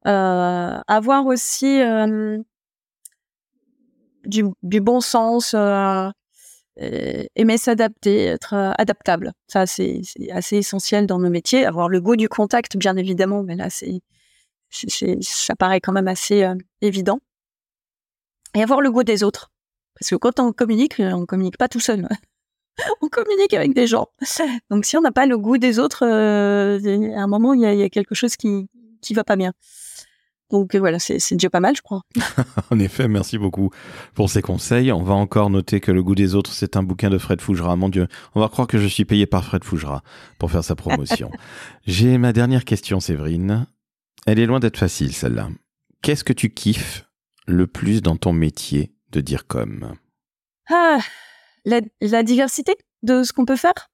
Speaker 3: avoir aussi du, bon sens, aimer s'adapter, être adaptable. Ça, c'est assez essentiel dans nos métiers. Avoir le goût du contact, bien évidemment, mais là, c'est ça paraît quand même assez évident. Et avoir le goût des autres. Parce que quand on communique, on communique pas tout seul. on communique avec des gens. Donc si on n'a pas le goût des autres, euh, à un moment, il y a, quelque chose qui qui va pas bien. Donc euh, voilà, c'est déjà pas mal, je crois.
Speaker 1: en effet, merci beaucoup pour ces conseils. On va encore noter que Le goût des autres, c'est un bouquin de Fred Fougera. Mon Dieu, on va croire que je suis payé par Fred Fougera pour faire sa promotion. J'ai ma dernière question, Séverine. Elle est loin d'être facile, celle-là. Qu'est-ce que tu kiffes le plus dans ton métier de dire comme?
Speaker 3: Ah, la, diversité de ce qu'on peut faire.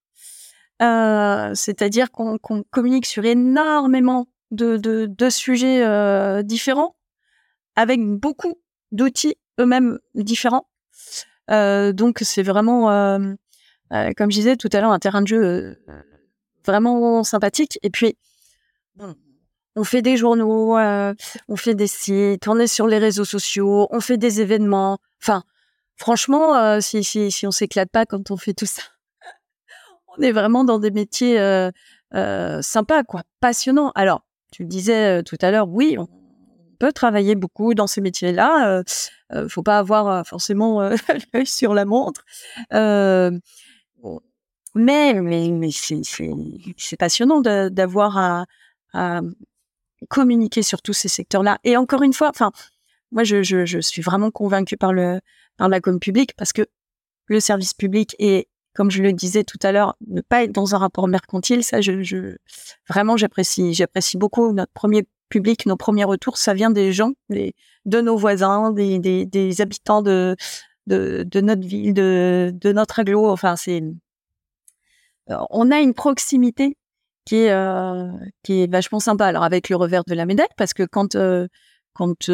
Speaker 3: Euh, c'est-à-dire qu'on communique sur énormément de, sujets euh, différents, avec beaucoup d'outils eux-mêmes différents. Euh, donc c'est vraiment, comme je disais tout à l'heure, un terrain de jeu vraiment sympathique. Et puis, on fait des journaux, on fait des sites, on est sur les réseaux sociaux, on fait des événements. Enfin, franchement, euh, si, si, si on s'éclate pas quand on fait tout ça, on est vraiment dans des métiers euh, euh, sympas, quoi, passionnants. Alors, tu le disais tout à l'heure, oui, on peut travailler beaucoup dans ces métiers-là. Euh, faut pas avoir forcément l'œil sur la montre. mais mais, mais c'est passionnant d'avoir à, communiquer sur tous ces secteurs-là. Et encore une fois, enfin, moi, je, je, suis vraiment convaincue par le par la com publique parce que le service public est, comme je le disais tout à l'heure, ne pas être dans un rapport mercantile, ça, je, vraiment, j'apprécie, j'apprécie beaucoup notre premier public, nos premiers retours, ça vient des gens, les, de nos voisins, des, des, des habitants de, de, de, notre ville, de, de notre aglo. Enfin, c'est, euh, on a une proximité qui est, euh, qui est vachement sympa. Alors avec le revers de la médaille, parce que quand, euh, quand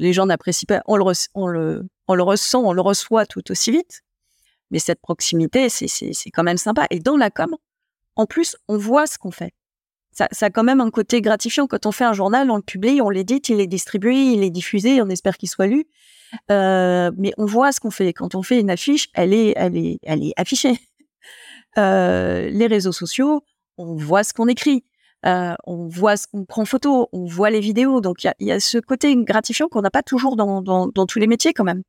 Speaker 3: les gens n'apprécient pas, on le, ressent, on le reçoit tout aussi vite. mais cette proximité, c'est quand même sympa. Et dans la com, en plus, on voit ce qu'on fait. Ça, a quand même un côté gratifiant. Quand on fait un journal, on le publie, on l'édite, il est distribué, il est diffusé, on espère qu'il soit lu. Euh, mais on voit ce qu'on fait. Quand on fait une affiche, elle est affichée. Euh, les réseaux sociaux, on voit ce qu'on écrit, euh, on voit ce qu'on prend photo, on voit les vidéos. Donc il y, a, ce côté gratifiant qu'on n'a pas toujours dans, dans, tous les métiers quand même.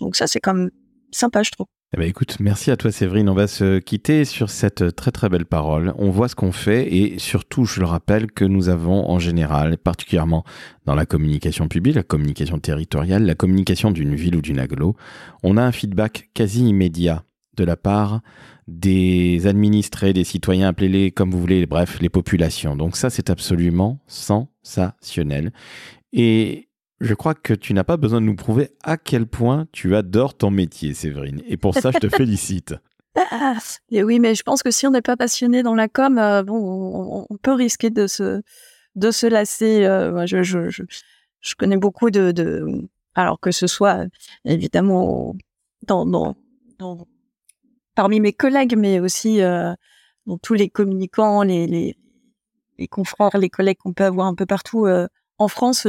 Speaker 3: Donc ça, c'est comme sympa, je trouve.
Speaker 1: Eh ben écoute, merci à toi Séverine. On va se quitter sur cette très très belle parole. On voit ce qu'on fait et surtout, je le rappelle, que nous avons en général, particulièrement dans la communication publique, la communication territoriale, la communication d'une ville ou d'une aglo, on a un feedback quasi immédiat de la part des administrés, des citoyens, appelez-les comme vous voulez, bref, les populations. Donc ça, c'est absolument sensationnel. Et je crois que tu n'as pas besoin de nous prouver à quel point tu adores ton métier, Séverine. Et pour ça, je te félicite.
Speaker 3: Et oui, mais je pense que si on n'est pas passionné dans la com, euh, bon, on, peut risquer de se, de se lasser. Euh, je, je, je, je, connais beaucoup de, de, alors que ce soit évidemment dans, dans, dans parmi mes collègues, mais aussi euh, tous les communicants, les, confrères, les collègues qu'on peut avoir un peu partout euh, en France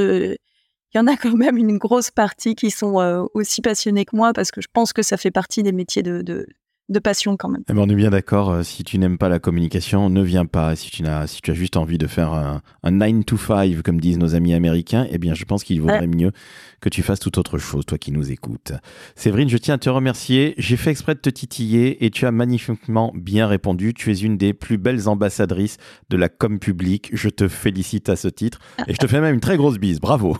Speaker 3: il y en a quand même une grosse partie qui sont euh, aussi passionnés que moi parce que je pense que ça fait partie des métiers de, de passion quand même.
Speaker 1: Eh ben, on est bien d'accord, euh, si tu n'aimes pas la communication, ne viens pas. Si tu, as, si tu as juste envie de faire un, 9 to 5, comme disent nos amis américains, eh bien je pense qu'il vaudrait mieux que tu fasses toute autre chose, toi qui nous écoutes. Séverine, je tiens à te remercier. J'ai fait exprès de te titiller et tu as magnifiquement bien répondu. Tu es une des plus belles ambassadrices de la com publique. Je te félicite à ce titre et je te fais même une très grosse bise. Bravo.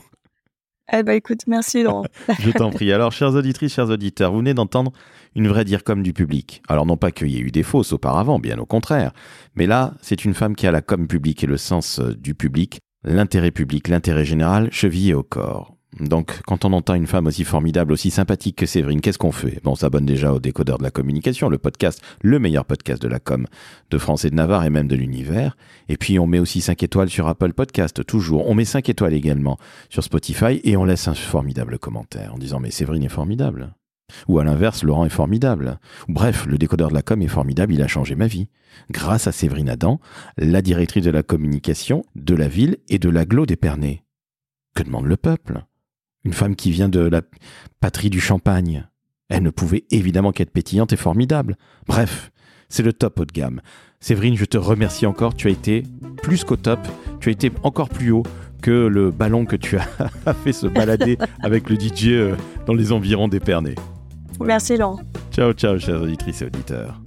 Speaker 3: Eh ben écoute, merci Laurent.
Speaker 1: Je t'en prie. Alors, chers auditrices, chers auditeurs, vous venez d'entendre une vraie dire comme du public. Alors non pas qu'il y ait eu des fausses auparavant, bien au contraire. Mais là, c'est une femme qui a la com publique et le sens euh, du public, l'intérêt public, l'intérêt général, chevillé au corps. Donc, quand on entend une femme aussi formidable, aussi sympathique que Séverine, qu'est-ce qu'on fait? Bon, on s'abonne déjà au décodeur de la communication, le podcast, le meilleur podcast de la com de France et de Navarre et même de l'univers. Et puis, on met aussi 5 étoiles sur Apple Podcast, toujours. On met 5 étoiles également sur Spotify et on laisse un formidable commentaire en disant, mais Séverine est formidable. Ou à l'inverse, Laurent est formidable. Bref, le décodeur de la com est formidable, il a changé ma vie. Grâce à Séverine Adam, la directrice de la communication de la ville et de l'aglo d'Épernay. Que demande le peuple? Une femme qui vient de la patrie du champagne. Elle ne pouvait évidemment qu'être pétillante et formidable. Bref, c'est le top haut de gamme. Séverine, je te remercie encore. Tu as été plus qu'au top. Tu as été encore plus haut que le ballon que tu as fait se balader avec le DJ euh, dans les environs d'Épernay.
Speaker 3: Merci Laurent.
Speaker 1: Ciao, ciao, chers auditrices et auditeurs.